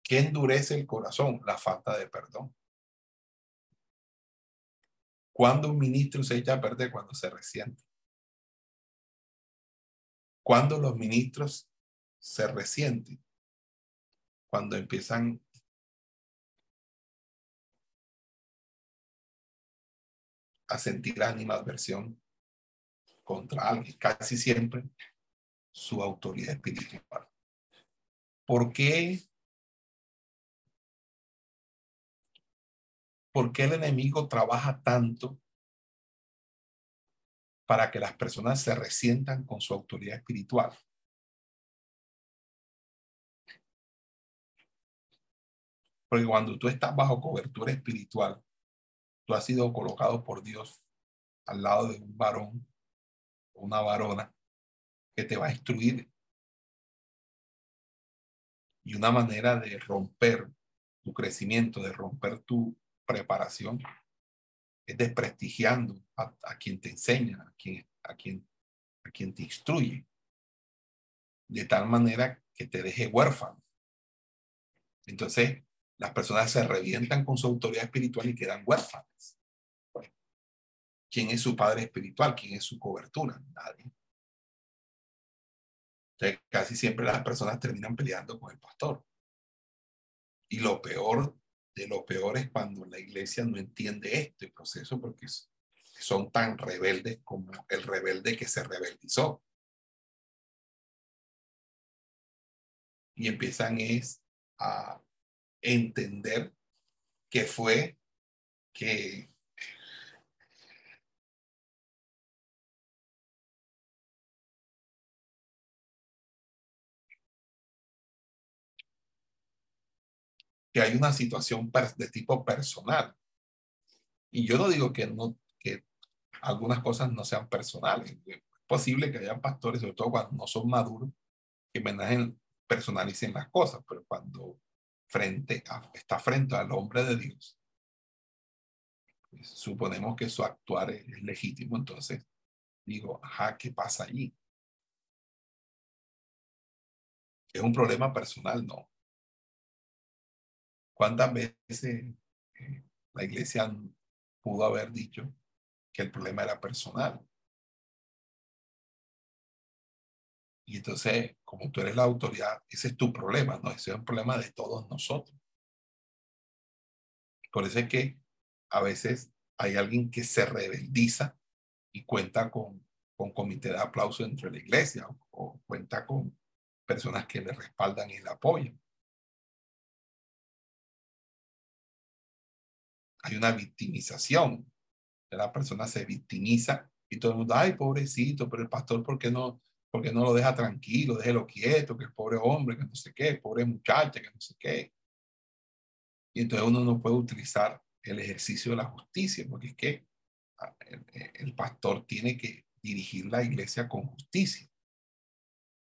¿Qué endurece el corazón? La falta de perdón. ¿Cuándo un ministro se echa a perder? Cuando se resiente. Cuando los ministros se resiente cuando empiezan a sentir animadversión contra alguien, casi siempre su autoridad espiritual. ¿Por qué? ¿Por qué el enemigo trabaja tanto para que las personas se resientan con su autoridad espiritual? Porque cuando tú estás bajo cobertura espiritual, tú has sido colocado por Dios al lado de un varón o una varona que te va a instruir. Y una manera de romper tu crecimiento, de romper tu preparación, es desprestigiando a, quien te enseña, a quien, a, quien, a quien te instruye, de tal manera que te deje huérfano. Entonces, las personas se revientan con su autoridad espiritual y quedan huérfanas. ¿Quién es su padre espiritual? ¿Quién es su cobertura? Nadie. Entonces, casi siempre las personas terminan peleando con el pastor. Y lo peor de lo peor es cuando la iglesia no entiende este proceso porque son tan rebeldes como el rebelde que se rebeldizó. Y empiezan es a entender que fue que que hay una situación de tipo personal. Y yo no digo que, no, que algunas cosas no sean personales. Es posible que haya pastores, sobre todo cuando no son maduros, que personalicen las cosas, pero cuando frente está frente al hombre de Dios, suponemos que su actuar es, es legítimo, entonces digo, ajá, ¿qué pasa allí? ¿Es un problema personal? No. ¿Cuántas veces eh, la iglesia pudo haber dicho que el problema era personal? Y entonces, como tú eres la autoridad, ese es tu problema, ¿no? Ese es un problema de todos nosotros. Por eso es que a veces hay alguien que se rebeldiza y cuenta con, con comité de aplauso dentro de la iglesia o, cuenta con personas que le respaldan y le apoyan. hay una victimización. La persona se victimiza y todo el mundo, ay, pobrecito, pero el pastor, ¿por qué no, por qué no lo deja tranquilo? Déjelo quieto, que el pobre hombre, que no sé qué, pobre muchacha, que no sé qué. Y entonces uno no puede utilizar el ejercicio de la justicia, porque es que ah, el, pastor tiene que dirigir la iglesia con justicia.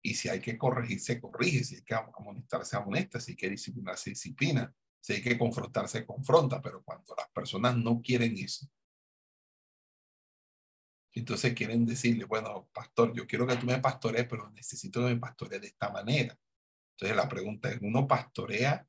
Y si hay que corregir, se corrige. Si hay que amonestar, se amonesta. Si hay que disciplinar, se disciplina si hay que confrontarse, se confronta, pero cuando las personas no quieren eso, entonces quieren decirle, bueno, pastor, yo quiero que tú me pastorees, pero necesito que me pastorees de esta manera. Entonces la pregunta es, ¿uno pastorea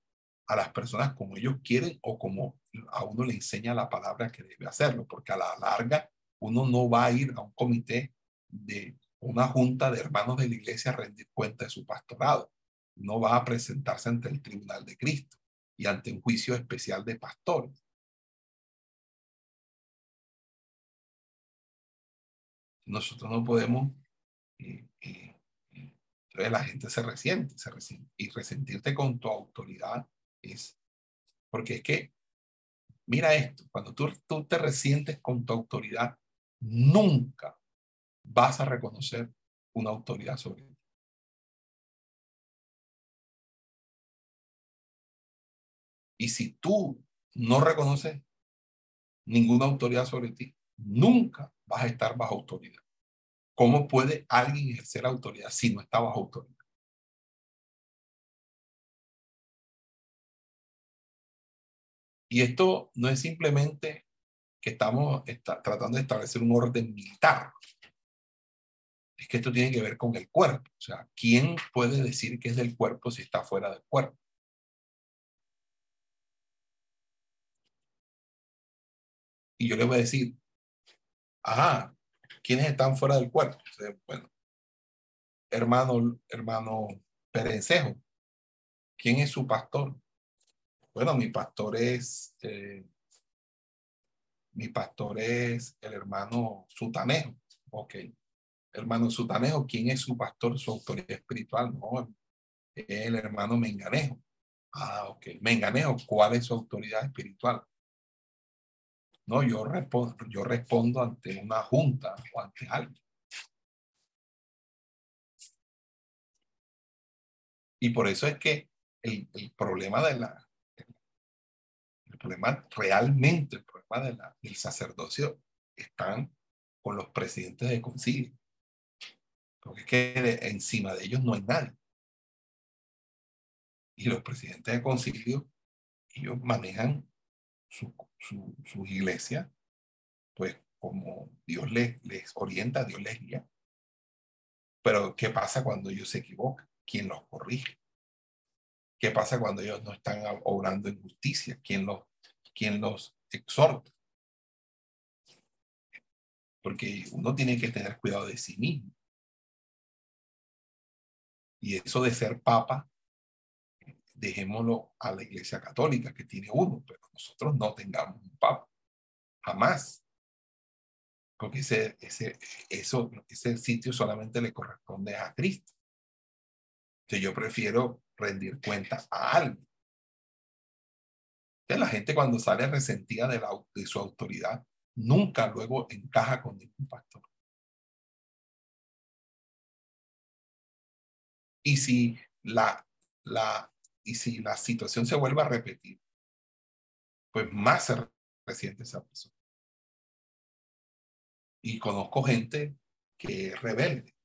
a las personas como ellos quieren o como a uno le enseña la palabra que debe hacerlo? Porque a la larga uno no va a ir a un comité de una junta de hermanos de la iglesia a rendir cuenta de su pastorado. No va a presentarse ante el tribunal de Cristo y ante un juicio especial de pastores. Nosotros no podemos, eh, eh, eh, la gente se resiente, se resiente, y resentirte con tu autoridad es, porque es que, mira esto, cuando tú, tú te resientes con tu autoridad, nunca vas a reconocer una autoridad sobre ti. Y si tú no reconoces ninguna autoridad sobre ti, nunca vas a estar bajo autoridad. ¿Cómo puede alguien ejercer autoridad si no está bajo autoridad? Y esto no es simplemente que estamos tratando de establecer un orden militar. Es que esto tiene que ver con el cuerpo. O sea, ¿quién puede decir que es del cuerpo si está fuera del cuerpo? y yo le voy a decir, ajá, ¿quiénes están fuera del cuerpo? bueno, hermano, hermano Perencejo, ¿quién es su pastor? Bueno, mi pastor es, eh, mi pastor es el hermano Sutanejo. Ok. Hermano Sutanejo, ¿quién es su pastor, su autoridad espiritual? No, el hermano Menganejo. Ah, ok. Menganejo, ¿cuál es su autoridad espiritual? No, yo respondo, yo respondo ante una junta o ante alguien. Y por eso es que el, problema de la, el problema realmente, el problema de la, del sacerdocio están con los presidentes de concilio. Porque es que encima de ellos no hay nadie. Y los presidentes de concilio, ellos manejan su, su, su iglesia, pues como Dios les, les orienta, Dios les guía. Pero ¿qué pasa cuando ellos se equivocan? ¿Quién los corrige? ¿Qué pasa cuando ellos no están obrando en justicia? ¿Quién los, quién los exhorta? Porque uno tiene que tener cuidado de sí mismo. Y eso de ser papa, dejémoslo a la Iglesia Católica, que tiene uno, pero nosotros no tengamos un papa. Jamás. Porque ese, ese, eso, ese sitio solamente le corresponde a Cristo. Que yo prefiero rendir cuenta a alguien. la gente cuando sale resentida de, la, de su autoridad, nunca luego encaja con ningún pastor. Y si la, la, y si la situación se vuelve a repetir, pues más se resiente esa persona. Y conozco gente que es rebelde,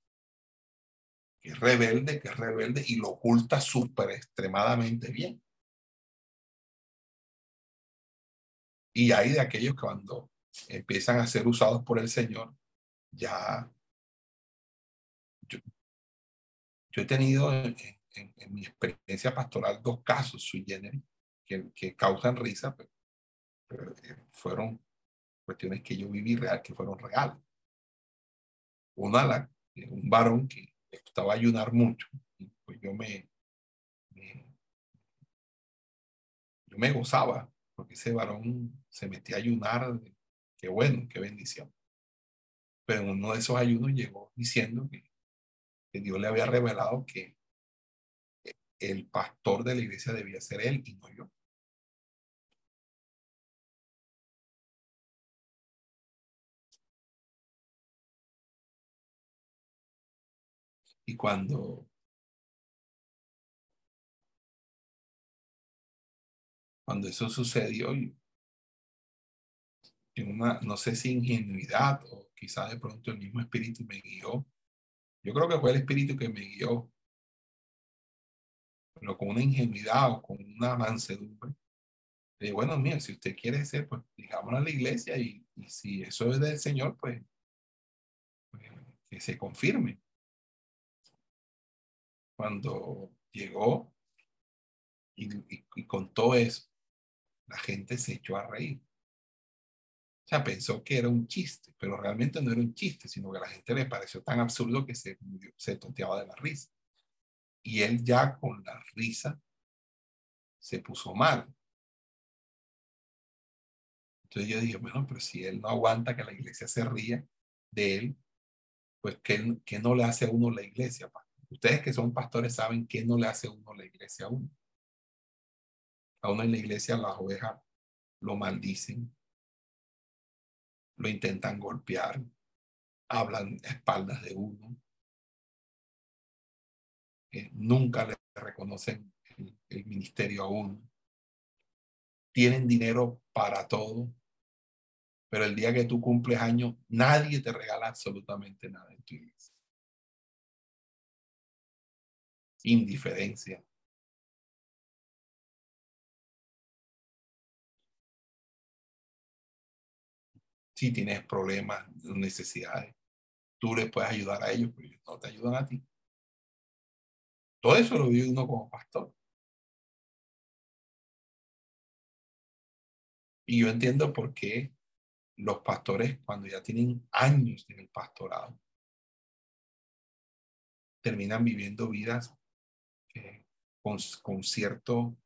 que es rebelde, que es rebelde y lo oculta súper extremadamente bien. Y hay de aquellos que cuando empiezan a ser usados por el Señor, ya yo, he tenido en, mi experiencia pastoral dos casos sui generis que, que causan risa, pero, pero eh, fueron cuestiones que yo viví real, que fueron reales. Una, la, un varón que estaba a ayunar mucho, y pues yo me, yo me gozaba, porque ese varón se metía a ayunar, qué bueno, qué bendición. Pero en uno de esos ayunos llegó diciendo que, que Dios le había revelado que el pastor de la iglesia debía ser él y no yo. Y cuando cuando eso sucedió, en una, no sé si ingenuidad o quizás de pronto el mismo espíritu me guió. Yo creo que fue el espíritu que me guió, pero con una ingenuidad o con una mansedumbre. Le bueno, mira, si usted quiere ser, pues digámoslo a la iglesia y, si eso es del Señor, pues, pues que se confirme cuando llegó y, y, contó eso, la gente se echó a reír. O sea, pensó que era un chiste, pero realmente no era un chiste, sino que a la gente le pareció tan absurdo que se, se tonteaba de la risa. Y él ya con la risa se puso mal. Entonces yo dije, bueno, pero si él no aguanta que la iglesia se ría de él, pues ¿qué, qué no le hace a uno la iglesia? Ustedes que son pastores saben que no le hace uno la iglesia a uno. A uno en la iglesia las ovejas lo maldicen, lo intentan golpear, hablan espaldas de uno, eh, nunca le reconocen el, ministerio a uno, tienen dinero para todo, pero el día que tú cumples años, nadie te regala absolutamente nada en tu iglesia. indiferencia. Si tienes problemas, necesidades, tú les puedes ayudar a ellos, pero ellos no te ayudan a ti. Todo eso lo vive uno como pastor. Y yo entiendo por qué los pastores, cuando ya tienen años en el pastorado, terminan viviendo vidas con, con, cierto,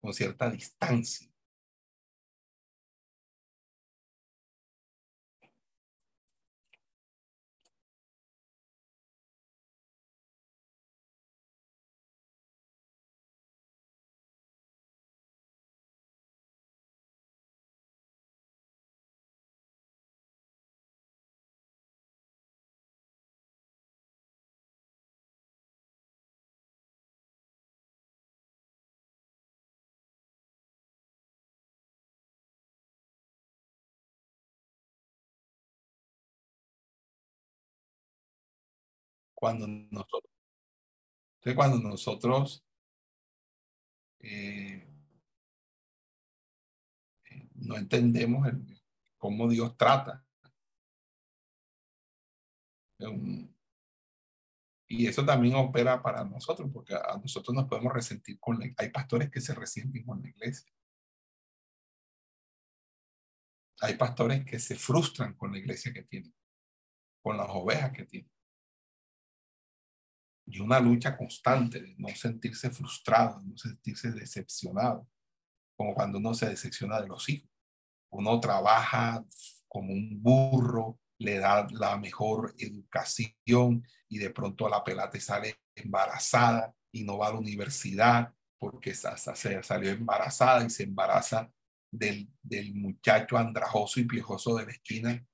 con cierta distancia. Cuando nosotros, cuando nosotros eh, no entendemos cómo Dios trata. Y eso también opera para nosotros, porque a nosotros nos podemos resentir con la, hay pastores que se resienten con la iglesia. Hay pastores que se frustran con la iglesia que tienen, con las ovejas que tienen. Y una lucha constante de no sentirse frustrado, no sentirse decepcionado, como cuando uno se decepciona de los hijos. Uno trabaja como un burro, le da la mejor educación y de pronto la pelate sale embarazada y no va a la universidad porque se salió embarazada y se embaraza del, del muchacho andrajoso y piojoso de la esquina,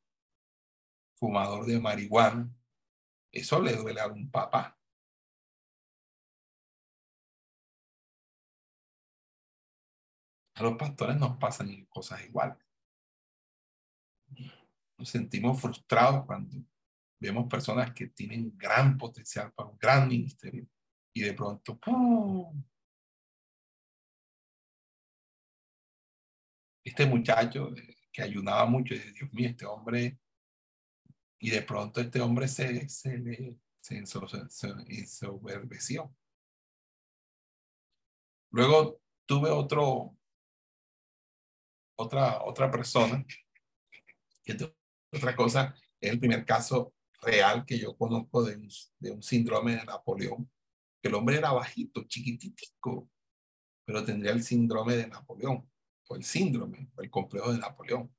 fumador de marihuana. Eso le duele a un papá. A los pastores nos pasan cosas iguales. Nos sentimos frustrados cuando vemos personas que tienen gran potencial para un gran ministerio y de pronto, Este muchacho que ayunaba mucho, Dios mío, este hombre, y de pronto este hombre se, se le se ensoberbeció. Luego tuve otro, otra, otra persona, que otra cosa, es el primer caso real que yo conozco de un, de un síndrome de Napoleón, que el hombre era bajito, chiquititico, pero tendría el síndrome de Napoleón, o el síndrome, o el complejo de Napoleón.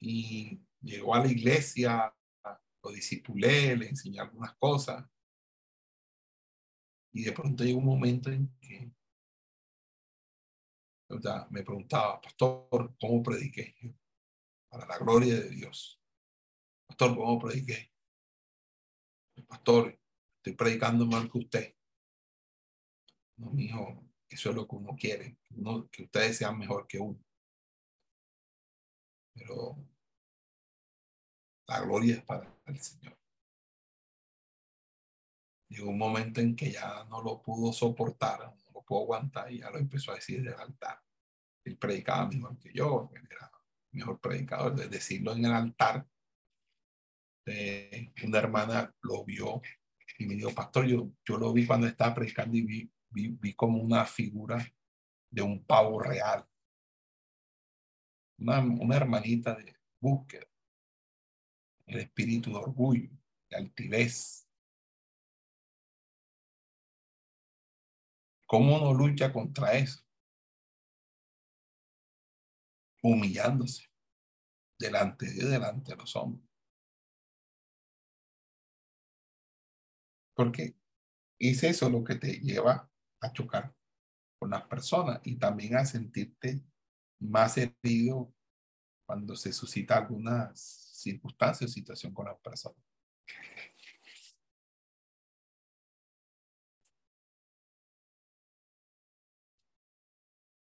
Y llegó a la iglesia, lo disipulé, le enseñé algunas cosas. Y de pronto llegó un momento en que me preguntaba, pastor, ¿cómo prediqué? Para la gloria de Dios. Pastor, ¿cómo prediqué? Pastor, estoy predicando mal que usted. No, hijo, eso es lo que uno quiere, que ustedes sean mejor que uno. Pero la gloria es para el Señor. Llegó un momento en que ya no lo pudo soportar, puedo aguantar y ya lo empezó a decir del altar. Él predicaba mejor que yo, era mejor predicador, de decirlo en el altar. una hermana lo vio y me dijo, pastor, yo, yo lo vi cuando estaba predicando y vi, vi, vi como una figura de un pavo real. Una, una hermanita de búsqueda, el espíritu de orgullo, de altivez, ¿Cómo uno lucha contra eso? Humillándose delante de delante de los hombres. Porque es eso lo que te lleva a chocar con las personas y también a sentirte más herido cuando se suscita alguna circunstancia o situación con las personas.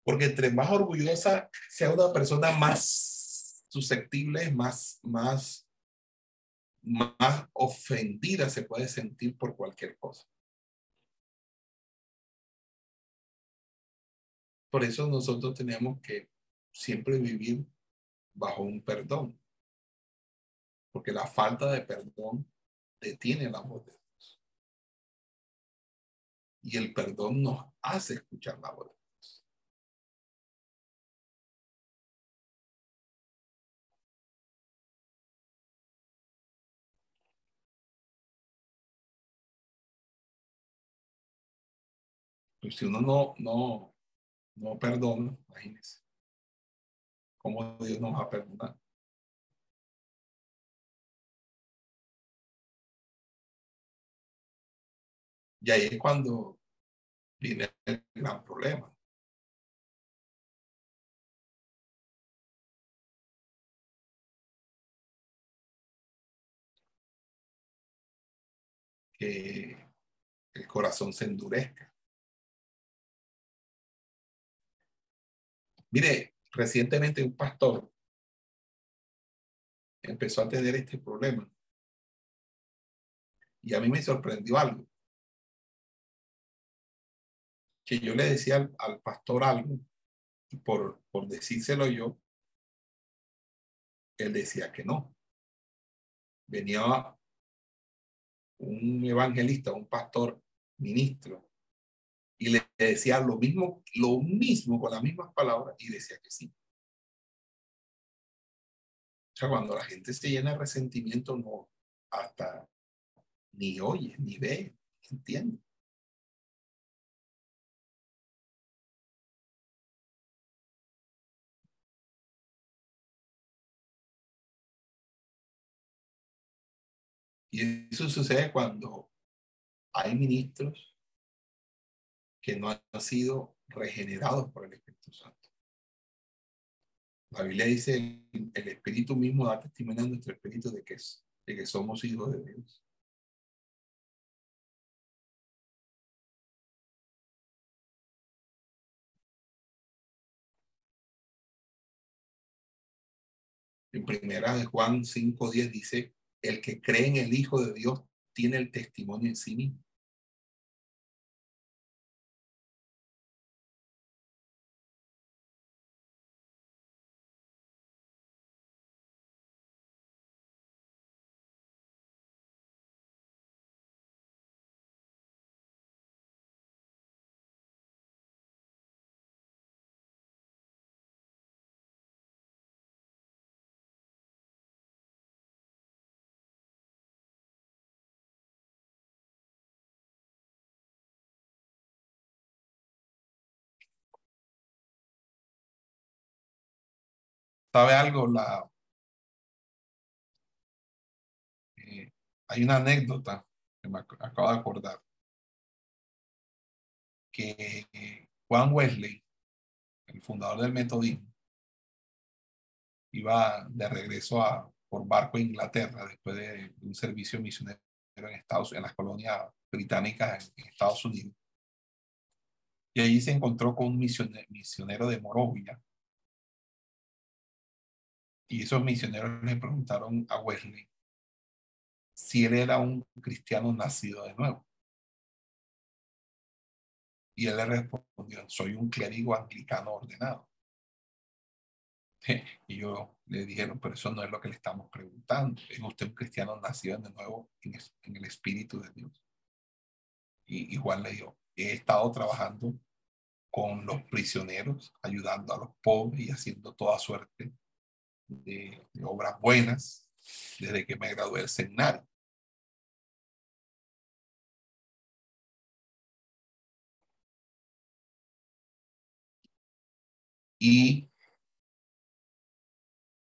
Porque entre más orgullosa sea una persona, más susceptible, más, más, más ofendida se puede sentir por cualquier cosa. Por eso nosotros tenemos que siempre vivir bajo un perdón. Porque la falta de perdón detiene la voz de Dios. Y el perdón nos hace escuchar la voz si uno no, no, no perdona, imagínese cómo Dios nos va a perdonar. Y ahí es cuando viene el gran problema. Que el corazón se endurezca. Mire, recientemente un pastor empezó a tener este problema. Y a mí me sorprendió algo. Que yo le decía al, pastor algo, y por, por decírselo yo, él decía que no. venía un evangelista, un pastor, ministro, y le decía lo mismo, lo mismo con las mismas palabras y decía que sí. O sea, cuando la gente se llena de resentimiento, no, hasta ni oye, ni ve, entiende. Y eso sucede cuando hay ministros que no han sido regenerados por el Espíritu Santo. La Biblia dice, el Espíritu mismo da testimonio a nuestro Espíritu de que, de que somos hijos de Dios. En primera de Juan 5.10 dice, el que cree en el Hijo de Dios tiene el testimonio en sí mismo. ¿Sabe algo? Eh, hay una anécdota que me acabo de acordar. Que Juan Wesley, el fundador del metodismo, iba de regreso a, por barco a Inglaterra después de un servicio misionero en Estados en las colonias británicas en, Estados Unidos. Y allí se encontró con un misionero, misionero de Morovia, y esos misioneros le preguntaron a Wesley si él era un cristiano nacido de nuevo. Y él le respondió, soy un clérigo anglicano ordenado. <laughs> Y yo le dijeron, pero eso no es lo que le estamos preguntando. ¿Es usted un cristiano nacido de nuevo en, el Espíritu de Dios? Y, y Juan le dijo, he estado trabajando con los prisioneros, ayudando a los pobres y haciendo toda suerte de, obras buenas desde que me gradué del seminario. Y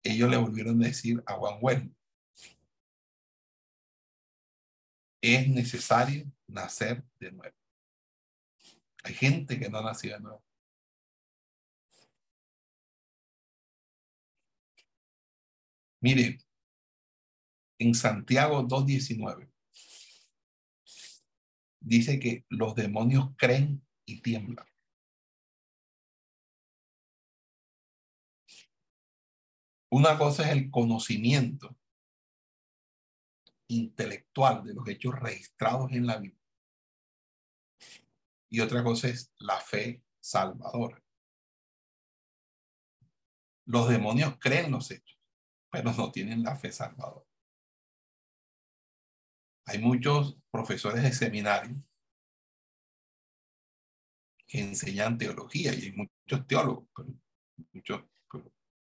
ellos le volvieron a decir a Juan Well, es necesario nacer de nuevo. Hay gente que no ha nacido de nuevo. Mire, en Santiago 2.19 dice que los demonios creen y tiemblan. Una cosa es el conocimiento intelectual de los hechos registrados en la Biblia. Y otra cosa es la fe salvadora. Los demonios creen los hechos pero no tienen la fe salvadora. Hay muchos profesores de seminario que enseñan teología y hay muchos teólogos, pero muchos,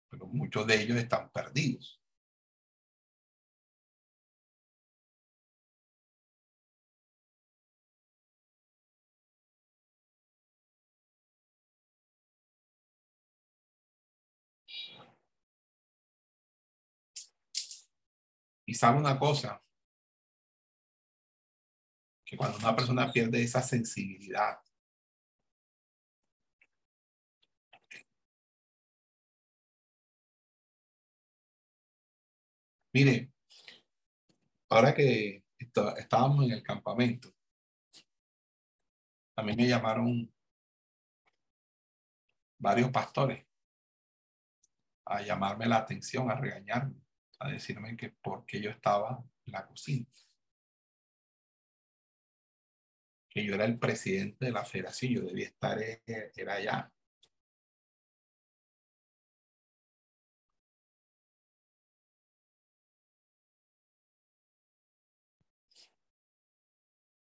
pero muchos de ellos están perdidos. Y sabe una cosa, que cuando una persona pierde esa sensibilidad, mire, ahora que estábamos en el campamento, a mí me llamaron varios pastores a llamarme la atención, a regañarme a decirme que por qué yo estaba en la cocina. Que yo era el presidente de la federación, yo debía estar eh, era allá.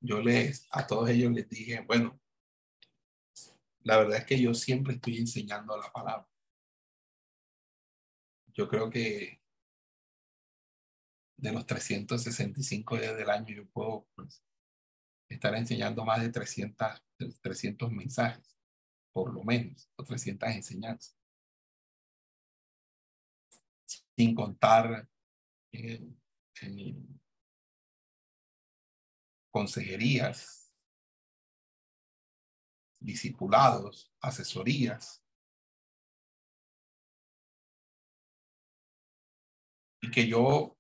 Yo les, a todos ellos les dije, bueno, la verdad es que yo siempre estoy enseñando la palabra. Yo creo que de los 365 días del año yo puedo pues, estar enseñando más de 300, 300 mensajes, por lo menos, o 300 enseñanzas. Sin contar eh, consejerías, discipulados, asesorías. Y que yo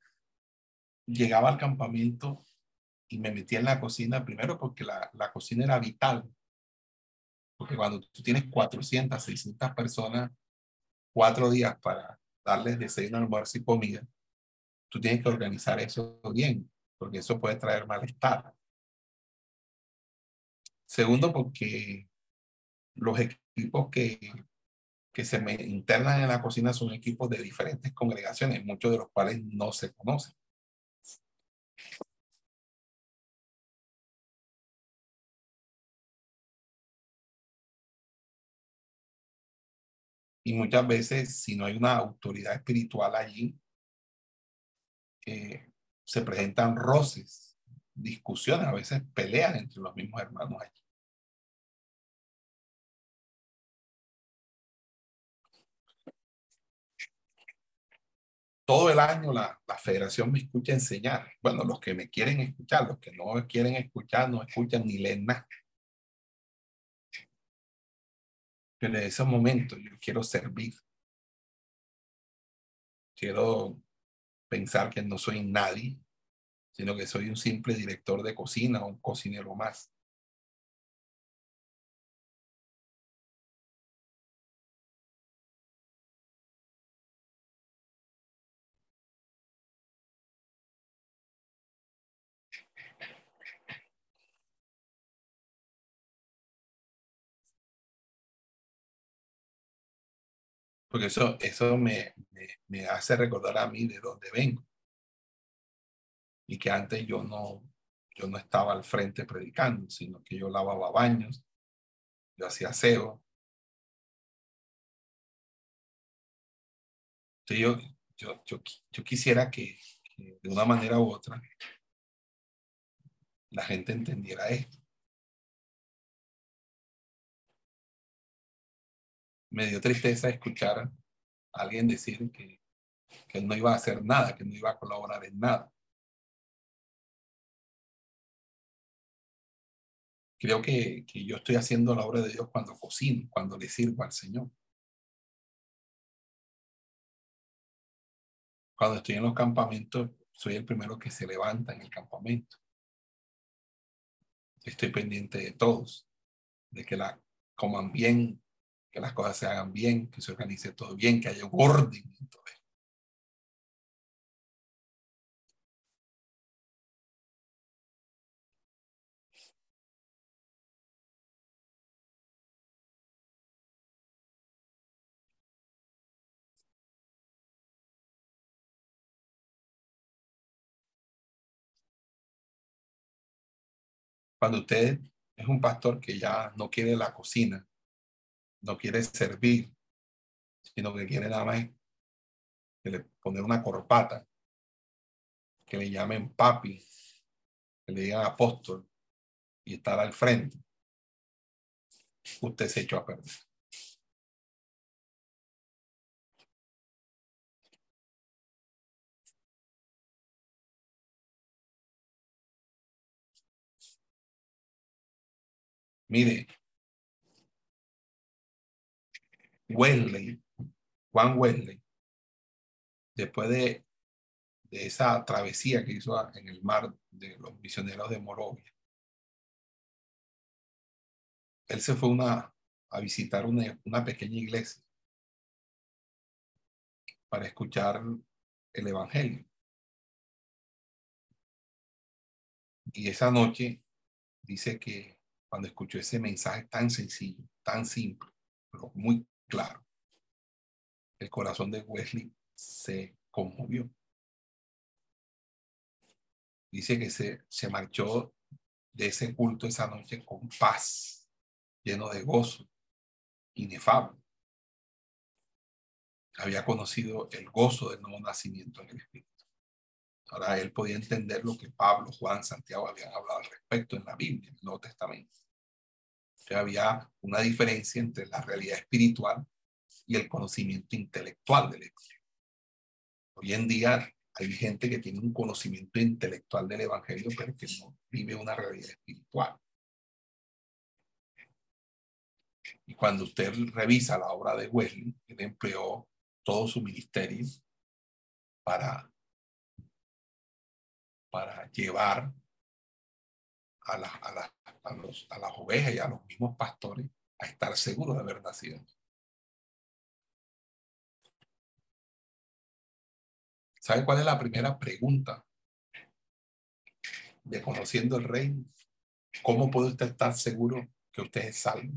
llegaba al campamento y me metía en la cocina, primero porque la, la cocina era vital. Porque cuando tú tienes 400, 600 personas, cuatro días para darles desayuno, almuerzo y comida, tú tienes que organizar eso bien, porque eso puede traer malestar. Segundo, porque los equipos que, que se me internan en la cocina son equipos de diferentes congregaciones, muchos de los cuales no se conocen. Y muchas veces, si no hay una autoridad espiritual allí, eh, se presentan roces, discusiones, a veces peleas entre los mismos hermanos allí. Todo el año la, la federación me escucha enseñar. Bueno, los que me quieren escuchar, los que no quieren escuchar, no escuchan ni leen nada. Pero en ese momento yo quiero servir. Quiero pensar que no soy nadie, sino que soy un simple director de cocina o un cocinero más. Porque eso, eso me, me, me hace recordar a mí de dónde vengo. Y que antes yo no, yo no estaba al frente predicando, sino que yo lavaba baños, yo hacía aseo. Yo, yo, yo, yo quisiera que de una manera u otra la gente entendiera esto. Me dio tristeza escuchar a alguien decir que, que no iba a hacer nada, que no iba a colaborar en nada. Creo que, que yo estoy haciendo la obra de Dios cuando cocino, cuando le sirvo al Señor. Cuando estoy en los campamentos, soy el primero que se levanta en el campamento. Estoy pendiente de todos, de que la coman bien, que las cosas se hagan bien, que se organice todo bien, que haya un orden en todo esto. Cuando usted es un pastor que ya no quiere la cocina, no quiere servir, sino que quiere nada más que le poner una corpata, que le llamen papi, que le digan apóstol y estar al frente, usted se echó a perder. Mire, Wesley, Juan Wesley, después de, de esa travesía que hizo en el mar de los misioneros de Morovia, él se fue una, a visitar una, una pequeña iglesia para escuchar el Evangelio. Y esa noche dice que cuando escuchó ese mensaje tan sencillo, tan simple, pero muy claro, el corazón de Wesley se conmovió. Dice que se, se marchó de ese culto esa noche con paz, lleno de gozo, inefable. Había conocido el gozo del nuevo nacimiento en el Espíritu. Ahora él podía entender lo que Pablo, Juan, Santiago habían hablado al respecto en la Biblia, en el Nuevo Testamento. Que había una diferencia entre la realidad espiritual y el conocimiento intelectual del Evangelio. Hoy en día hay gente que tiene un conocimiento intelectual del Evangelio, pero que no vive una realidad espiritual. Y cuando usted revisa la obra de Wesley, él empleó todo su ministerio para para llevar a, a, a, las ovejas y a los mismos pastores a estar seguros de haber nacido. ¿Sabe cuál es la primera pregunta de conociendo el reino? ¿Cómo puede usted estar seguro que usted es salvo?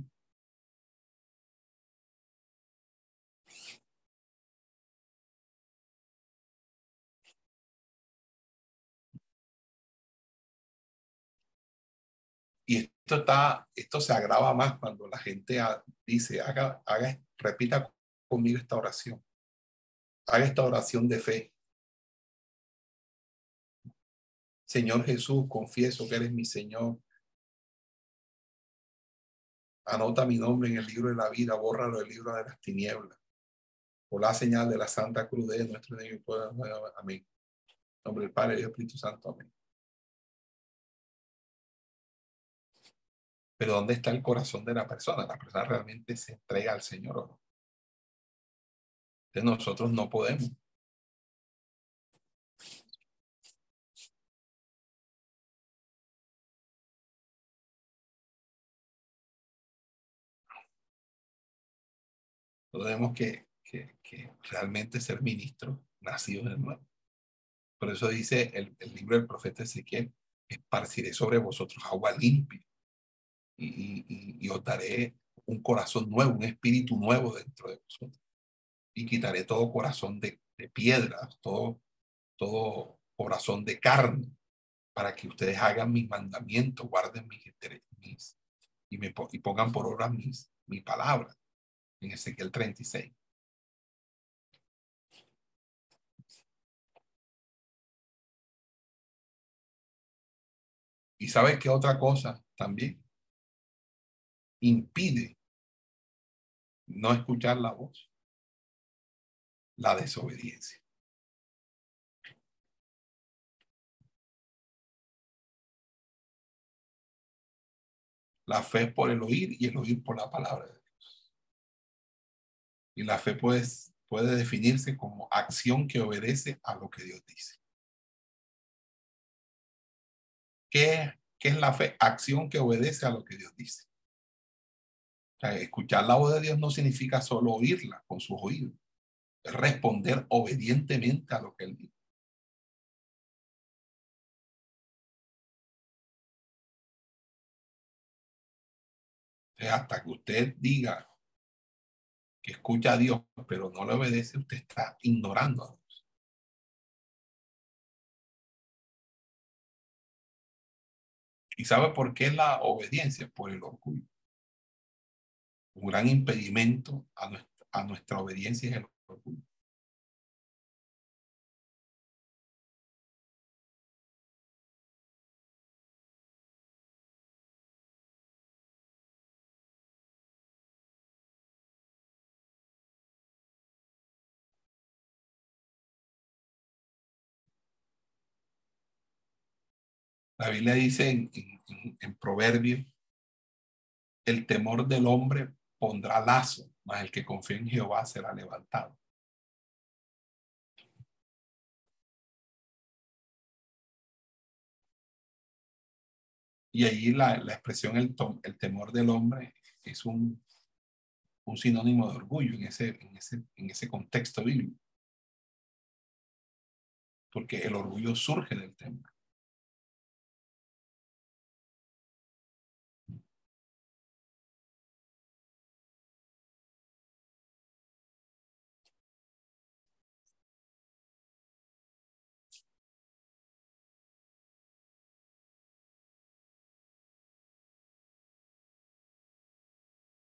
Esto está, esto se agrava más cuando la gente dice, haga, haga, repita conmigo esta oración. Haga esta oración de fe. Señor Jesús, confieso que eres mi Señor. Anota mi nombre en el libro de la vida, bórralo del libro de las tinieblas. Por la señal de la Santa Cruz de nuestro Dios. Amén. En nombre del Padre y del Espíritu Santo. Amén. Pero ¿dónde está el corazón de la persona? La persona realmente se entrega al Señor o no. Entonces nosotros no podemos. Tenemos que, realmente ser ministros nacidos de nuevo. Por eso dice el libro del profeta Ezequiel, esparciré sobre vosotros agua limpia y, os daré un corazón nuevo, un espíritu nuevo dentro de vosotros. Y quitaré todo corazón de, de piedra, todo, todo corazón de carne, para que ustedes hagan mis mandamientos, guarden mis, mis y, me, y pongan por obra mis, mi palabra, en Ezequiel 36. ¿Y sabe qué otra cosa también? Impide no escuchar la voz, la desobediencia. La fe por el oír y el oír por la palabra de Dios. Y la fe puede, puede definirse como acción que obedece a lo que Dios dice. ¿Qué, ¿Qué es la fe? Acción que obedece a lo que Dios dice escuchar la voz de Dios no significa solo oírla con sus oídos, es responder obedientemente a lo que Él dice. hasta que usted diga que escucha a Dios, pero no le obedece, usted está ignorando a Dios. ¿Y sabe por qué la obediencia? Por el orgullo un gran impedimento a nuestra, a nuestra obediencia es el orgullo. La Biblia dice en, en, en Proverbios, el temor del hombre pondrá lazo, mas el que confía en Jehová será levantado. Y ahí la, la expresión el, el, temor del hombre es un, un sinónimo de orgullo en ese, en, ese, en ese contexto bíblico. Porque el orgullo surge del temor.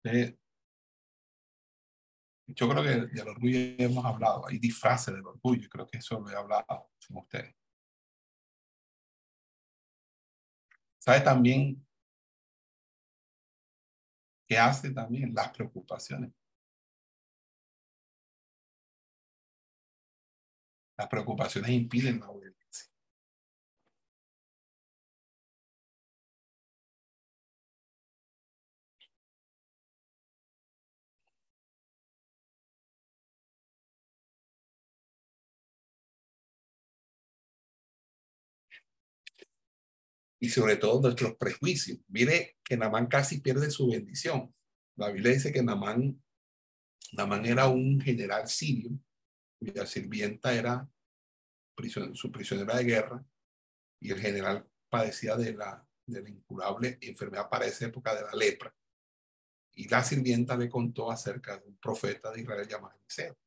Eh, yo creo que del orgullo hemos hablado, hay disfraces del orgullo, creo que eso lo he hablado con ustedes. ¿Sabe también qué hace también? Las preocupaciones. Las preocupaciones impiden la y sobre todo nuestros prejuicios. Mire que Namán casi pierde su bendición. La Biblia dice que Namán, Namán era un general sirio, cuya sirvienta era su prisionera de guerra, y el general padecía de la, de la incurable enfermedad para esa época de la lepra. Y la sirvienta le contó acerca de un profeta de Israel llamado Eliseo.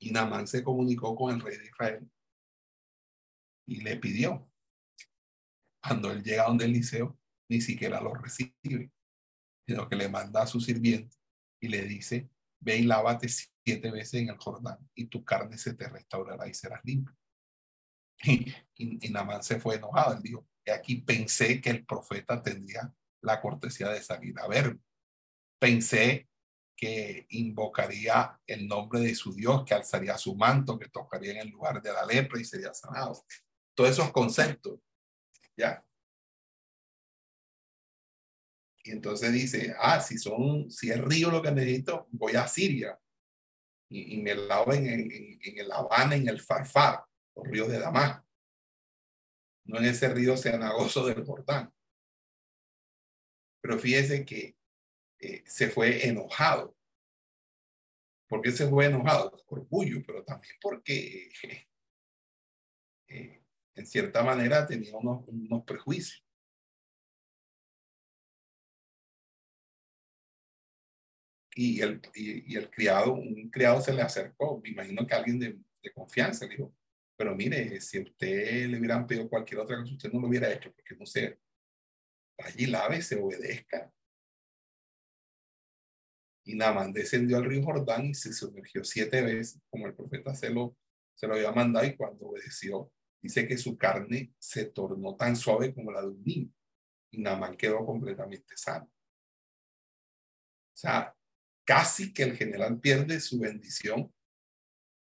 Y Namán se comunicó con el rey de Israel y le pidió cuando él llega donde el liceo, ni siquiera lo recibe, sino que le manda a su sirviente y le dice, ve y lávate siete veces en el Jordán y tu carne se te restaurará y serás limpio. <laughs> Y, y, Namán se fue enojado. Él dijo, aquí pensé que el profeta tendría la cortesía de salir a verme. Pensé que invocaría el nombre de su Dios, que alzaría su manto, que tocaría en el lugar de la lepra y sería sanado. Todos esos conceptos ¿Ya? Y entonces dice, ah, si son, si es río lo que necesito, voy a Siria. Y, me lavo en, en, el Habana, en el Farfar, los ríos de Damasco. No en ese río cenagoso del Jordán. Pero fíjese que eh, se fue enojado. ¿Por qué se fue enojado? Orgullo, pero también porque eh, en cierta manera tenía unos, unos prejuicios. Y el, y, el criado, un criado se le acercó, me imagino que alguien de, confianza le dijo, pero mire, si usted le hubieran pedido cualquier otra cosa, usted no lo hubiera hecho, porque no sé, allí lave, se obedezca. Y Namán descendió al río Jordán y se sumergió siete veces, como el profeta se lo, se lo había mandado, y cuando obedeció, dice que su carne se tornó tan suave como la de un niño y Namán quedó completamente sano. O sea, casi que el general pierde su bendición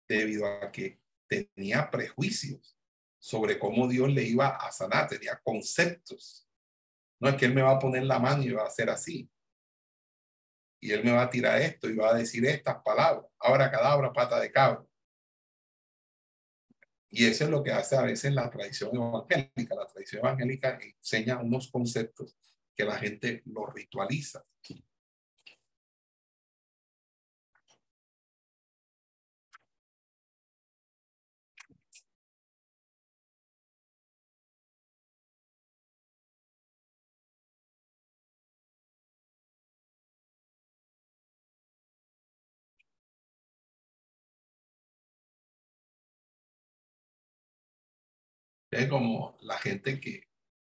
debido a que tenía prejuicios sobre cómo Dios le iba a sanar, tenía conceptos. No es que él me va a poner la mano y va a hacer así. Y él me va a tirar esto y va a decir estas palabras. Ahora cadabra, pata de cabra. Y eso es lo que hace a veces la tradición evangélica. La tradición evangélica enseña unos conceptos que la gente lo ritualiza. Es como la gente que,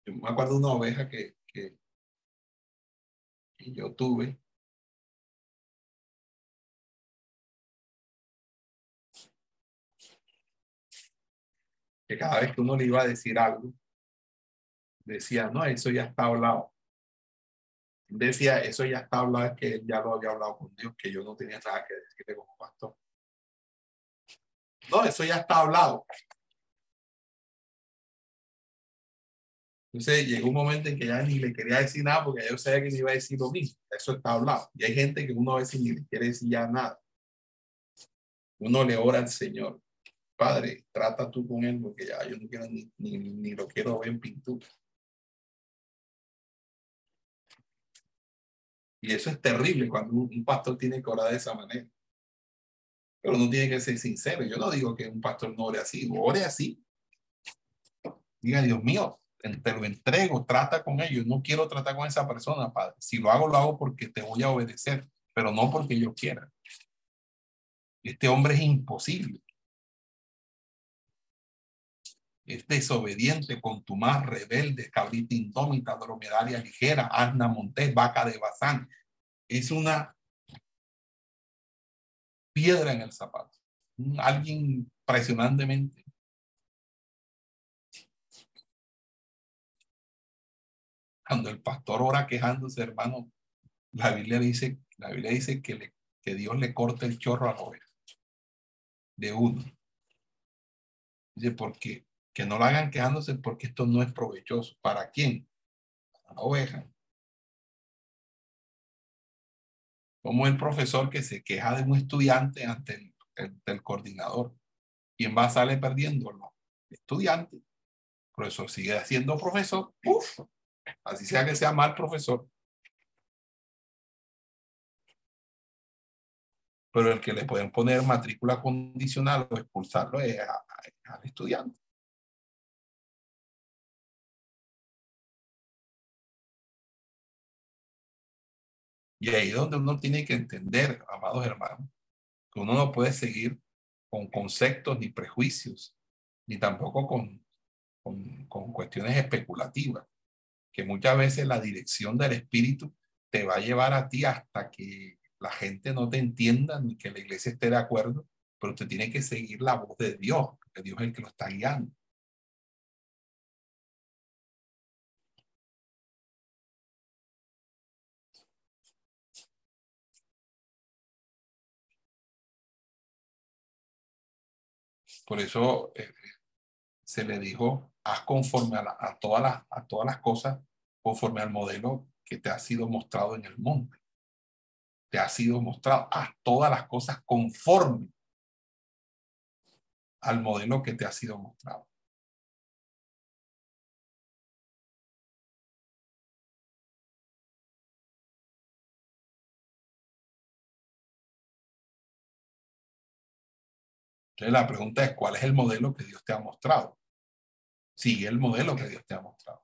yo me acuerdo de una oveja que, que, yo tuve. Que cada vez que uno le iba a decir algo, decía, no, eso ya está hablado. Decía, eso ya está hablado, que él ya lo había hablado con Dios, que yo no tenía nada que decirle como pastor. No, eso ya está hablado. Entonces llegó un momento en que ya ni le quería decir nada porque yo sabía que me iba a decir lo mismo. Eso está hablado. Y hay gente que uno a veces ni le quiere decir ya nada. Uno le ora al Señor. Padre, trata tú con él porque ya yo no quiero ni, ni, ni lo quiero ver en pintura. Y eso es terrible cuando un, pastor tiene que orar de esa manera. Pero uno tiene que ser sincero. Yo no digo que un pastor no ore así, ore así. Diga, Dios mío, te lo entrego, trata con ellos. No quiero tratar con esa persona, Padre. Si lo hago, lo hago porque te voy a obedecer, pero no porque yo quiera. Este hombre es imposible. es desobediente, contumaz, rebelde, cabrita indómita, dromedaria ligera, asna montés, vaca de bazán. Es una piedra en el zapato. Alguien impresionantemente. Cuando el pastor ora quejándose, hermano, la Biblia dice, la Biblia dice que, Dios le corte el chorro a la oveja. De uno. Dice, porque que no lo hagan quejándose porque esto no es provechoso. ¿Para quién? Para la oveja. Como el profesor que se queja de un estudiante ante el, coordinador. ¿Quién va a salir perdiendo? El estudiante. El profesor sigue siendo profesor. Uf, así sea que sea mal profesor. Pero el que le pueden poner matrícula condicional o expulsarlo es al estudiante. Y ahí es donde uno tiene que entender, amados hermanos, que uno no puede seguir con conceptos ni prejuicios, ni tampoco con, con, con cuestiones especulativas, que muchas veces la dirección del espíritu te va a llevar a ti hasta que la gente no te entienda ni que la iglesia esté de acuerdo, pero usted tiene que seguir la voz de Dios, que Dios es el que lo está guiando. Por eso eh, se le dijo, haz conforme a, todas las, a todas las cosas, conforme al modelo que te ha sido mostrado en el monte. Te ha sido mostrado, haz todas las cosas conforme al modelo que te ha sido mostrado. Entonces la pregunta es, ¿cuál es el modelo que Dios te ha mostrado? Sigue el modelo que Dios te ha mostrado.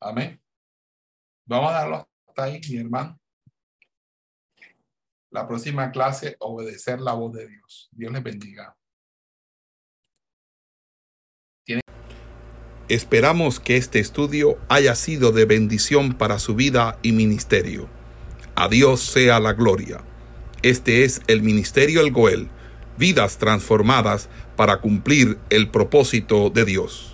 Amén. Vamos a darlo hasta ahí, mi hermano. La próxima clase, obedecer la voz de Dios. Dios les bendiga. Esperamos que este estudio haya sido de bendición para su vida y ministerio. A Dios sea la gloria. Este es el Ministerio El Goel, vidas transformadas para cumplir el propósito de Dios.